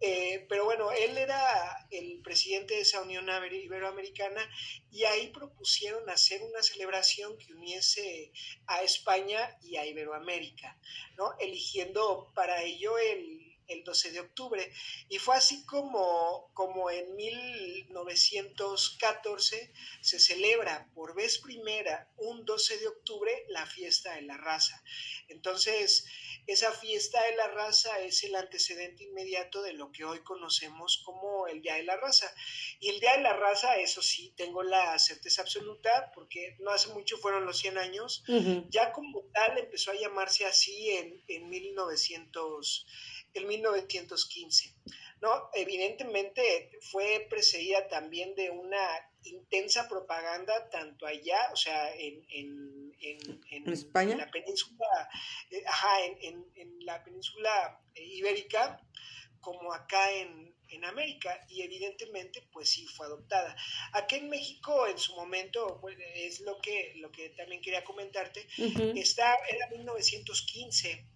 Eh, pero bueno, él era el presidente de esa Unión Iberoamericana y ahí propusieron hacer una celebración que uniese a España y a Iberoamérica, ¿no? eligiendo para ello el el 12 de octubre. Y fue así como, como en 1914 se celebra por vez primera un 12 de octubre la fiesta de la raza. Entonces, esa fiesta de la raza es el antecedente inmediato de lo que hoy conocemos como el Día de la Raza. Y el Día de la Raza, eso sí, tengo la certeza absoluta, porque no hace mucho fueron los 100 años, ya como tal empezó a llamarse así en, en 1900 el 1915. ¿no? Evidentemente fue precedida también de una intensa propaganda tanto allá, o sea, en, en, en, España? la península, eh, ajá, en, la península ibérica, como acá en, América y evidentemente pues sí fue adoptada. Aquí en México en su momento, pues, es lo que, lo que también quería comentarte, está, era 1915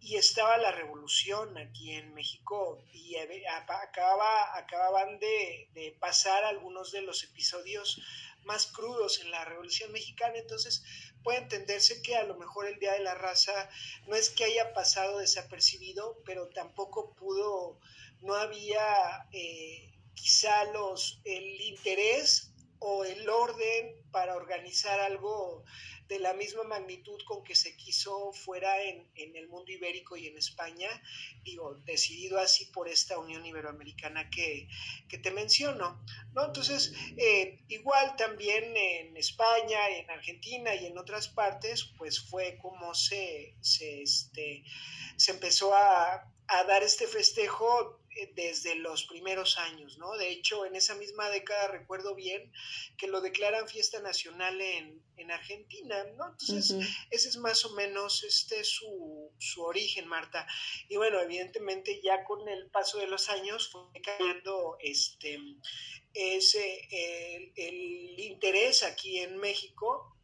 y estaba la revolución aquí en México y acababa, acababan de, pasar algunos de los episodios más crudos en la revolución mexicana, entonces puede entenderse que a lo mejor el Día de la Raza no es que haya pasado desapercibido, pero tampoco pudo, no había eh, quizá los, el interés o el orden para organizar algo de la misma magnitud con que se quiso fuera en, el mundo ibérico y en España, digo, decidido así por esta Unión Iberoamericana que, te menciono, ¿no? Entonces, eh, igual también en España, en Argentina y en otras partes, pues fue como se, se, este, se empezó a, a dar este festejo desde los primeros años, ¿no? De hecho, en esa misma década recuerdo bien que lo declaran fiesta nacional en, Argentina, ¿no? Entonces, ese es más o menos este su, su origen, Marta. Y bueno, evidentemente ya con el paso de los años fue cayendo este ese el, el interés aquí en México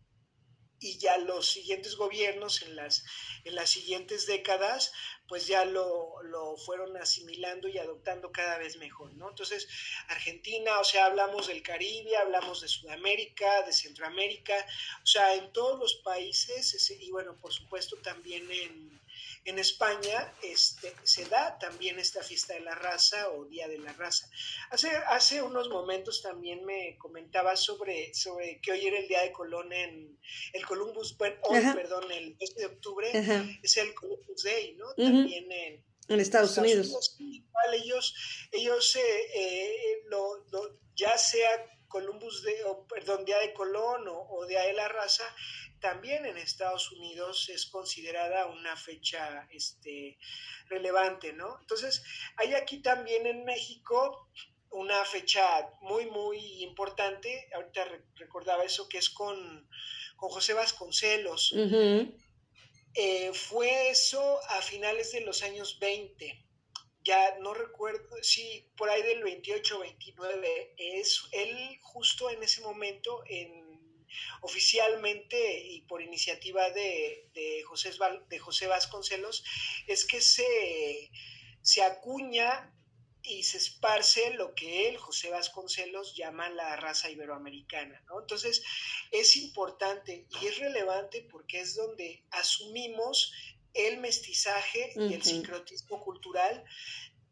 y ya los siguientes gobiernos en las, en las siguientes décadas, pues ya lo, lo, fueron asimilando y adoptando cada vez mejor, ¿no? Entonces, Argentina, o sea, hablamos del Caribe, hablamos de Sudamérica, de Centroamérica, o sea, en todos los países, y bueno, por supuesto también en, en España este, se da también esta fiesta de la raza o Día de la Raza. Hace, hace unos momentos también me comentaba sobre, sobre que hoy era el Día de Colón en el Columbus, hoy, perdón, el 12 de octubre es el Columbus Day, ¿no? También en, en Estados, Unidos. ellos ellos eh, eh, lo, ya sea Columbus de, o, perdón, Día de Colón o, o Día de la Raza, también en Estados Unidos es considerada una fecha este, relevante, ¿no? Entonces, hay aquí también en México una fecha muy, muy importante, ahorita recordaba eso, que es con, con José Vasconcelos. Eh, fue eso a finales de los años 20 ya no recuerdo, si por ahí del 28 29, es él justo en ese momento, en, oficialmente y por iniciativa de, de, José, de José Vasconcelos, es que se, se acuña y se esparce lo que él, José Vasconcelos, llama la raza iberoamericana. ¿no? Entonces, es importante y es relevante porque es donde asumimos el mestizaje y el sincrotismo cultural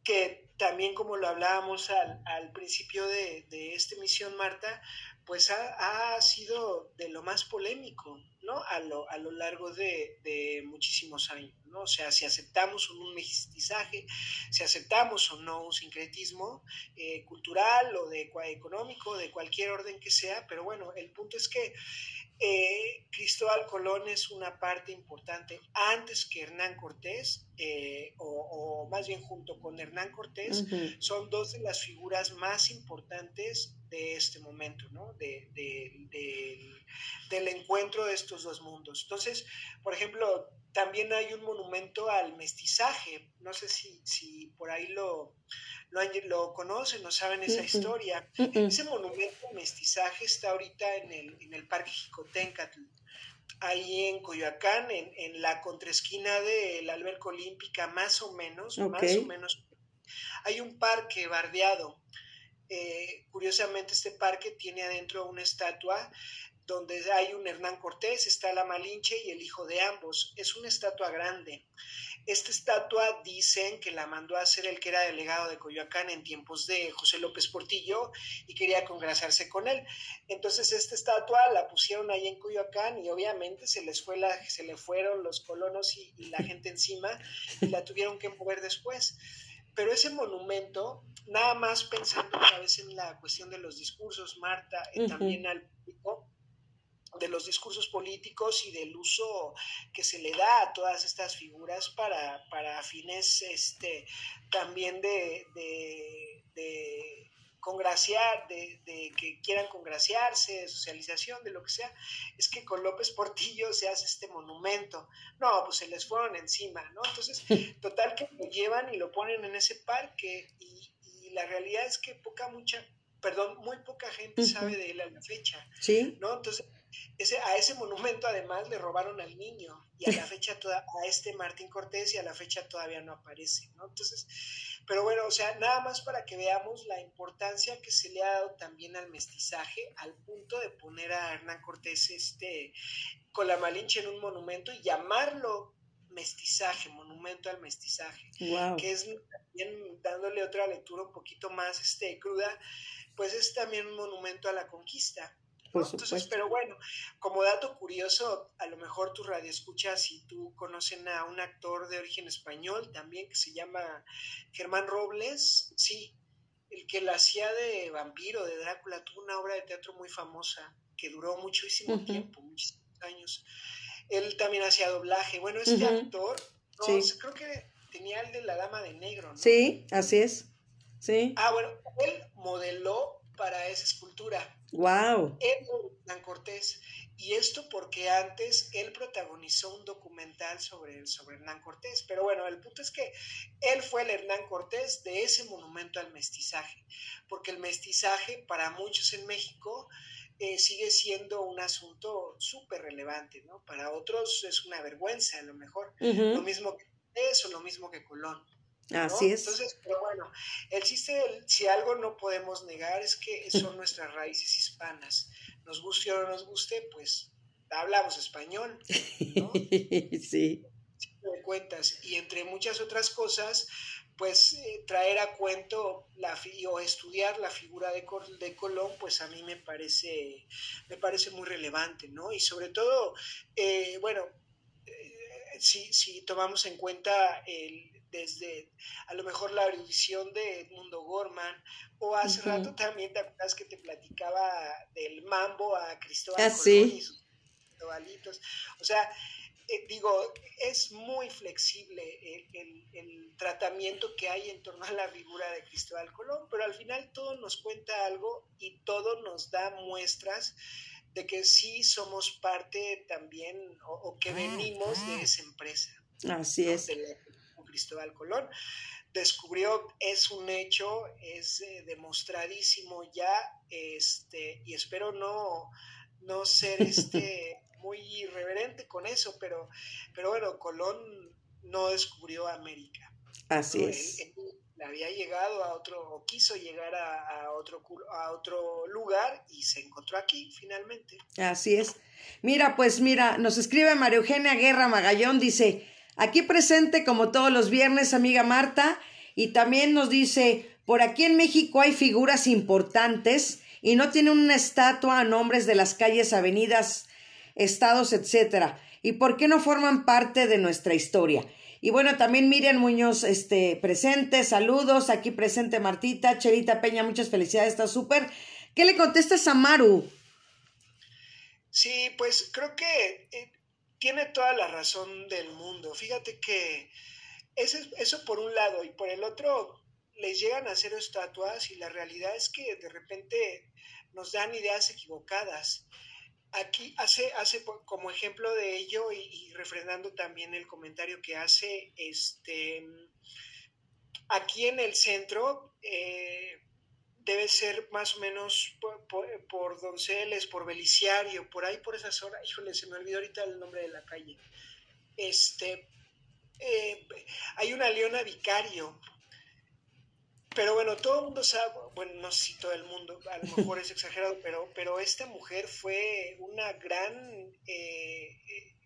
que también como lo hablábamos al, principio de, de esta emisión, Marta, pues ha, sido de lo más polémico, ¿no? A lo, a lo largo de, muchísimos años, ¿no? O sea, si aceptamos un mestizaje, si aceptamos o no un sincretismo eh, cultural o de económico, de cualquier orden que sea, pero bueno, el punto es que eh, Cristóbal Colón es una parte importante antes que Hernán Cortés, eh, o, más bien junto con Hernán Cortés, son dos de las figuras más importantes de este momento, ¿no? De, del encuentro de estos dos mundos. Entonces, por ejemplo, también hay un monumento al mestizaje, no sé si, si por ahí lo, lo, conocen o saben esa historia. Ese monumento al mestizaje está ahorita en el, en el Parque Jicotencatl, ahí en Coyoacán, en, en la contraesquina de la alberca olímpica, más o menos, más o menos. Hay un parque bardeado. Eh, curiosamente, este parque tiene adentro una estatua donde hay un Hernán Cortés, está la Malinche y el hijo de ambos. Es una estatua grande. Esta estatua dicen que la mandó a hacer el que era delegado de Coyoacán en tiempos de José López Portillo y quería congraciarse con él. Entonces esta estatua la pusieron ahí en Coyoacán y obviamente se les fue la, se le fueron los colonos y, la [LAUGHS] gente encima y la tuvieron que mover después. Pero ese monumento, nada más pensando a veces en la cuestión de los discursos, Marta, y también al público, de los discursos políticos y del uso que se le da a todas estas figuras para, para fines este, también de, de, congraciar, de, de, que quieran congraciarse, de socialización, de lo que sea, es que con López Portillo se hace este monumento. No, pues se les fueron encima, ¿no? Entonces, [LAUGHS] total que lo llevan y lo ponen en ese parque y, y la realidad es que poca, mucha, perdón, muy poca gente sabe de él a la fecha, ¿Sí? ¿no? Entonces, ese, a ese monumento además le robaron al niño y a la [LAUGHS] fecha toda, a este Martín Cortés y a la fecha todavía no aparece, ¿no? Entonces, pero bueno, o sea, nada más para que veamos la importancia que se le ha dado también al mestizaje al punto de poner a Hernán Cortés este con la Malinche en un monumento y llamarlo mestizaje, monumento al mestizaje, que es también dándole otra lectura un poquito más este, cruda, pues es también un monumento a la conquista, entonces, pero bueno, como dato curioso, a lo mejor tu radio escuchas si tú conocen a un actor de origen español también que se llama Germán Robles, sí, el que la hacía de vampiro, de Drácula, tuvo una obra de teatro muy famosa que duró muchísimo tiempo, muchísimos años. Él también hacía doblaje. Bueno, este actor, creo que tenía el de la Dama de Negro, ¿no? Sí, así es. Sí. Ah, bueno, él modeló para esa escultura. Wow. Hernán Cortés. Y esto porque antes él protagonizó un documental sobre, sobre Hernán Cortés. Pero bueno, el punto es que él fue el Hernán Cortés de ese monumento al mestizaje. Porque el mestizaje para muchos en México eh, sigue siendo un asunto súper relevante, ¿no? Para otros es una vergüenza, a lo mejor. Lo mismo que eso, lo mismo que Colón. Así es. Entonces, pero bueno, el chiste, si algo no podemos negar es que son nuestras raíces hispanas. Nos guste o no nos guste, pues hablamos español, ¿no? [LAUGHS] sí. De cuentas. Y entre muchas otras cosas, pues eh, traer a cuento la o estudiar la figura de, de Colón, pues a mí me parece, me parece muy relevante, ¿no? Y sobre todo, eh, bueno, eh, si, si tomamos en cuenta el desde a lo mejor la erudición de Edmundo Gorman, o hace rato también te acuerdas que te platicaba del mambo a Cristóbal ah, Colón y sus O sea, eh, digo, es muy flexible el, el, tratamiento que hay en torno a la figura de Cristóbal Colón, pero al final todo nos cuenta algo y todo nos da muestras de que sí somos parte también o, que venimos de esa empresa. Así es. Cristóbal Colón. Descubrió, es un hecho, es eh, demostradísimo ya, este, y espero no, no ser este [LAUGHS] muy irreverente con eso, pero, pero bueno, Colón no descubrió América. Así es. Él, había llegado a otro, o quiso llegar a, otro, a otro lugar y se encontró aquí finalmente. Así es. Mira, pues mira, nos escribe María Eugenia Guerra Magallón, dice, aquí presente como todos los viernes, amiga Marta, y también nos dice, por aquí en México hay figuras importantes y no tiene una estatua a nombres de las calles, avenidas, estados, etcétera. ¿Y por qué no forman parte de nuestra historia? Y bueno, también Miriam Muñoz, este, presente, saludos, aquí presente Martita, Cherita Peña, muchas felicidades, está súper. ¿Qué le contestas a Maru? Sí, pues creo que eh, tiene toda la razón del mundo. Fíjate que eso, por un lado y por el otro les llegan a hacer estatuas y la realidad es que de repente nos dan ideas equivocadas. Aquí hace, hace como ejemplo de ello y, refrendando también el comentario que hace, este, aquí en el centro eh, debe ser más o menos por, Donceles, por Beliciario, por ahí por esa zona, híjole, se me olvidó ahorita el nombre de la calle. Este, eh, hay una Leona Vicario, pero bueno, todo el mundo sabe, bueno, no sé si todo el mundo, a lo mejor es [LAUGHS] exagerado, pero, pero esta mujer fue una gran eh, eh,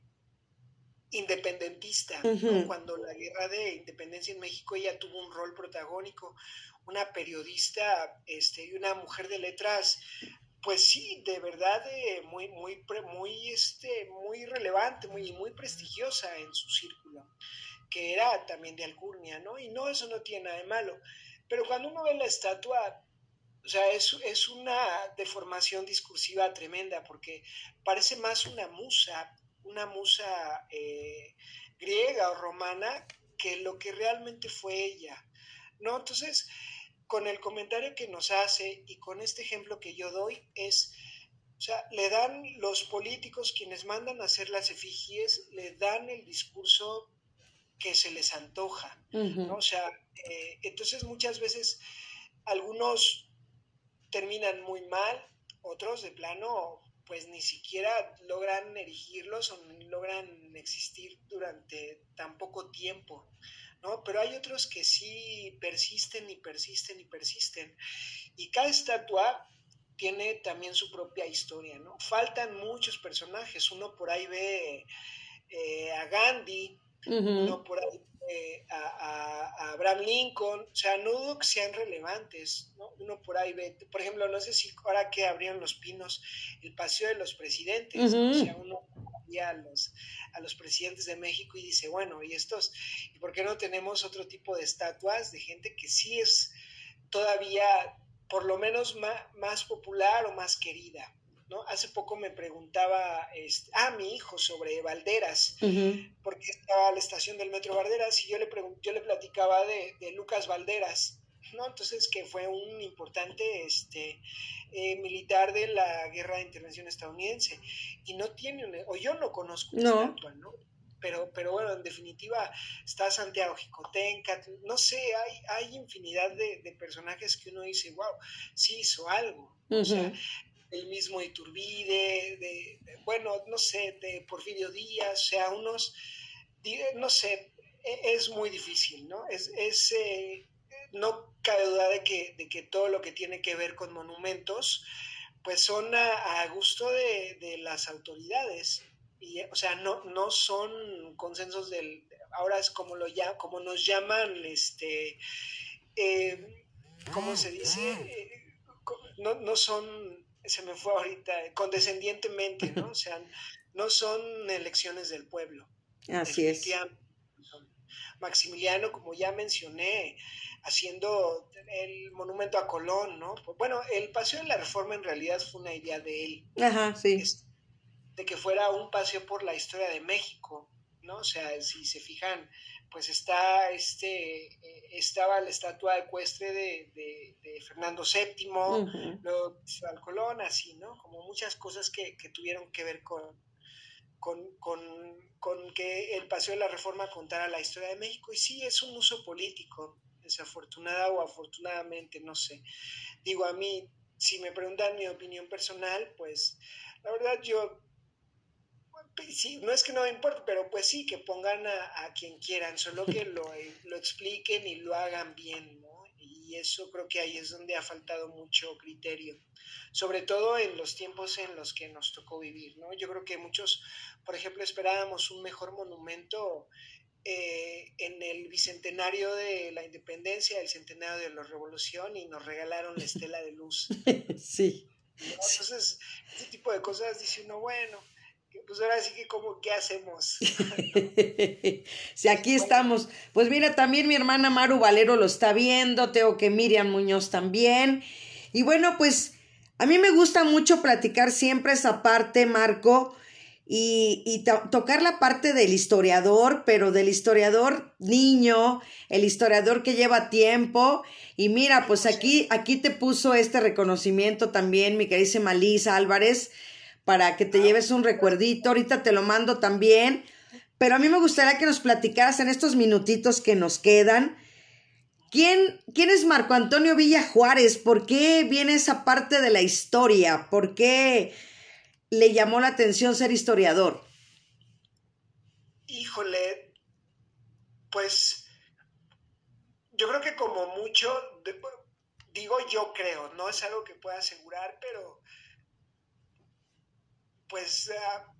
independentista. Cuando la guerra de independencia en México, ella tuvo un rol protagónico, una periodista este, y una mujer de letras, pues sí, de verdad eh, muy, muy, muy, este, muy relevante, muy, muy prestigiosa en su círculo, que era también de Alcurnia, ¿no? Y no, eso no tiene nada de malo. Pero cuando uno ve la estatua, o sea, es, es una deformación discursiva tremenda porque parece más una musa, una musa eh, griega o romana que lo que realmente fue ella, ¿no? Entonces, con el comentario que nos hace y con este ejemplo que yo doy es, o sea, le dan los políticos quienes mandan a hacer las efigies, le dan el discurso que se les antoja, ¿no? O sea, eh, entonces muchas veces algunos terminan muy mal, otros de plano pues ni siquiera logran erigirlos o ni logran existir durante tan poco tiempo, ¿no? Pero hay otros que sí persisten y persisten y persisten. Y cada estatua tiene también su propia historia, ¿no? Faltan muchos personajes. Uno por ahí ve eh, a Gandhi, uno por ahí ve a, Abraham Lincoln, o sea, no dudo que sean relevantes, ¿no? Uno por ahí ve, por ejemplo, no sé si ahora que abrieron los pinos, el paseo de los presidentes, o sea, uno a los, a los presidentes de México y dice, bueno, ¿y estos? ¿Y por qué no tenemos otro tipo de estatuas de gente que sí es todavía por lo menos más, popular o más querida? ¿No? Hace poco me preguntaba este, a mi hijo sobre Valderas, porque estaba a la estación del Metro Valderas y yo le, yo le platicaba de, de Lucas Valderas, ¿no? Entonces, que fue un importante este, eh, militar de la guerra de intervención estadounidense. Y no tiene, o yo no conozco una estatua, ¿no? Pero, pero bueno, en definitiva está Santiago Jicotenca, no sé, hay, hay infinidad de, personajes que uno dice, wow, sí hizo algo. O sea, el mismo Iturbide, de, bueno, no sé, de Porfirio Díaz, o sea, unos, no sé, e, es muy difícil, ¿no? Es, es eh, no cabe duda de que, de que todo lo que tiene que ver con monumentos, pues son a, gusto de, las autoridades. Y, o sea, no, no son consensos del, ahora es como, lo, ya, como nos llaman, este, eh, ¿cómo se dice? Eh, no, no son, se me fue ahorita, condescendientemente, ¿no? [LAUGHS] O sea, no son elecciones del pueblo. Así es. Maximiliano, como ya mencioné, haciendo el monumento a Colón, ¿no? Bueno, el Paseo de la Reforma en realidad fue una idea de él. Ajá, sí. de que fuera un paseo por la historia de México, ¿no? O sea, si se fijan, pues está este, eh, estaba la estatua ecuestre de, de, Fernando VII, uh luego Colón, así, ¿no? Como muchas cosas que, que tuvieron que ver con, con, con, con, que el Paseo de la Reforma contara la historia de México. Y sí, es un uso político, desafortunada o afortunadamente, no sé. Digo, a mí, si me preguntan mi opinión personal, pues la verdad yo, sí, no es que no me importe, pero pues sí, que pongan a, quien quieran, solo que [LAUGHS] lo, lo expliquen y lo hagan bien, ¿no? Y eso creo que ahí es donde ha faltado mucho criterio, sobre todo en los tiempos en los que nos tocó vivir, ¿no? Yo creo que muchos, por ejemplo, esperábamos un mejor monumento eh, en el bicentenario de la independencia, el centenario de la revolución y nos regalaron la estela de luz. [LAUGHS] sí. Entonces, ese tipo de cosas dice uno, bueno, pues ahora sí que como, ¿qué hacemos? [LAUGHS] sí, aquí estamos. Pues mira, también mi hermana Maru Valero lo está viendo, tengo que Miriam Muñoz también. Y bueno, pues a mí me gusta mucho platicar siempre esa parte, Marco, y, tocar la parte del historiador, pero del historiador niño, el historiador que lleva tiempo. Y mira, pues aquí, aquí te puso este reconocimiento también, mi querida Lisa Álvarez, para que te lleves un recuerdito. Ahorita te lo mando también. Pero a mí me gustaría que nos platicaras en estos minutitos que nos quedan. ¿Quién, ¿Quién es Marco Antonio Villa Juárez? ¿Por qué viene esa parte de la historia? ¿Por qué le llamó la atención ser historiador? Híjole, pues yo creo que como mucho, digo yo creo, no es algo que pueda asegurar, pero pues ah,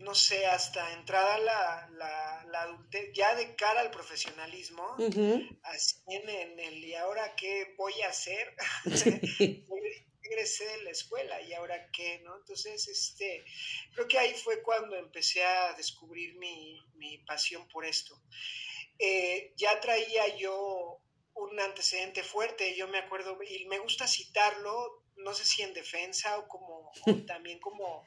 no sé, hasta entrada la, la, la adultez, ya de cara al profesionalismo, así en, en, el y ahora qué voy a hacer, [LAUGHS] [LAUGHS] regresé de la escuela y ahora qué, ¿no? Entonces, este, creo que ahí fue cuando empecé a descubrir mi, mi pasión por esto. Eh, ya traía yo un antecedente fuerte, yo me acuerdo, y me gusta citarlo, no sé si en defensa o como o [LAUGHS] también como,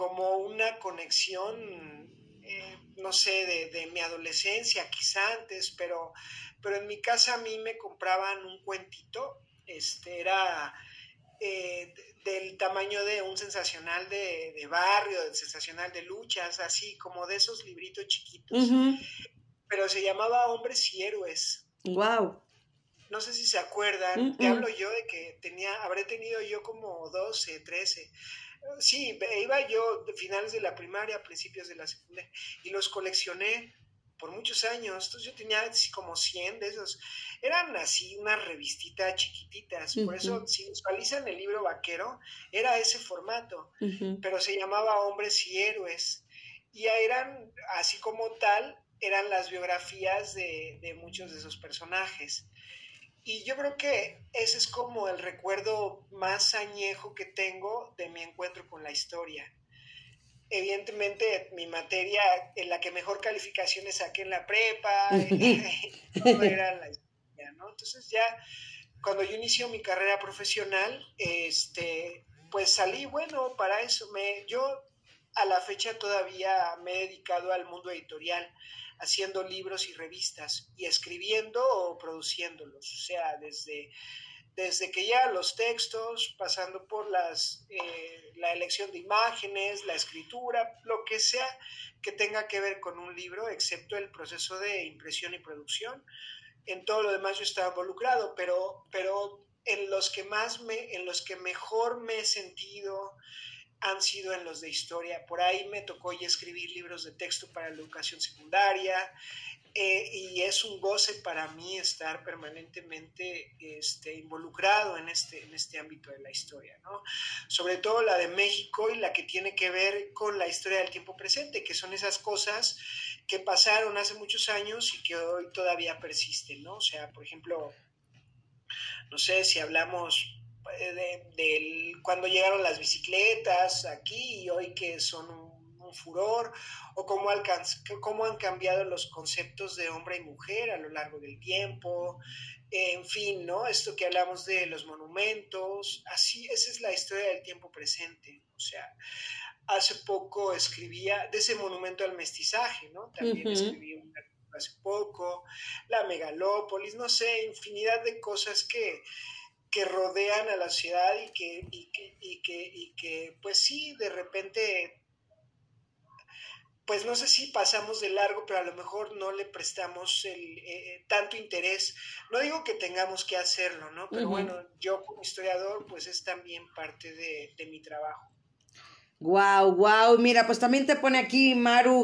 como una conexión, eh, no sé, de, de, mi adolescencia, quizá antes, pero, pero en mi casa a mí me compraban un cuentito, este era eh, del tamaño de un sensacional de, barrio, del sensacional de luchas, así como de esos libritos chiquitos. Pero se llamaba Hombres y Héroes. Wow. No sé si se acuerdan, te hablo yo de que tenía, habré tenido yo como 12, 13. Sí, iba yo de finales de la primaria, principios de la secundaria, y los coleccioné por muchos años. Entonces yo tenía como 100 de esos. Eran así unas revistitas chiquititas. Por eso, si visualizan el libro vaquero, era ese formato. Pero se llamaba Hombres y Héroes. Y eran, así como tal, eran las biografías de, de muchos de esos personajes. Y yo creo que ese es como el recuerdo más añejo que tengo de mi encuentro con la historia evidentemente mi materia en la que mejor calificaciones saqué en la prepa, [LAUGHS] [LAUGHS] era la historia, ¿no? Entonces ya cuando yo inicio mi carrera profesional, este, pues salí, bueno, para eso, me, yo a la fecha todavía me he dedicado al mundo editorial, haciendo libros y revistas y escribiendo o produciéndolos, o sea, desde desde que ya los textos, pasando por las, eh, la elección de imágenes, la escritura, lo que sea que tenga que ver con un libro, excepto el proceso de impresión y producción. En todo lo demás yo estaba involucrado, pero, pero en los que más me, en los que mejor me he sentido han sido en los de historia. Por ahí me tocó ya escribir libros de texto para la educación secundaria, eh, y es un goce para mí estar permanentemente este, involucrado en este, en este ámbito de la historia, ¿no? Sobre todo la de México y la que tiene que ver con la historia del tiempo presente, que son esas cosas que pasaron hace muchos años y que hoy todavía persisten, ¿no? O sea, por ejemplo, no sé si hablamos eh, de, cuando llegaron las bicicletas aquí y hoy que son un un furor, o cómo, cómo han cambiado los conceptos de hombre y mujer a lo largo del tiempo, en fin, ¿no? Esto que hablamos de los monumentos, así, esa es la historia del tiempo presente, o sea, hace poco escribía de ese monumento al mestizaje, ¿no? También escribí un hace poco, la megalópolis, no sé, infinidad de cosas que, que rodean a la ciudad y que, y que, y que, y que, pues sí, de repente pues no sé si pasamos de largo, pero a lo mejor no le prestamos el, eh, eh, tanto interés. No digo que tengamos que hacerlo, ¿no? Pero bueno, yo como historiador, pues es también parte de, de mi trabajo. Wow, wow. Mira, pues también te pone aquí Maru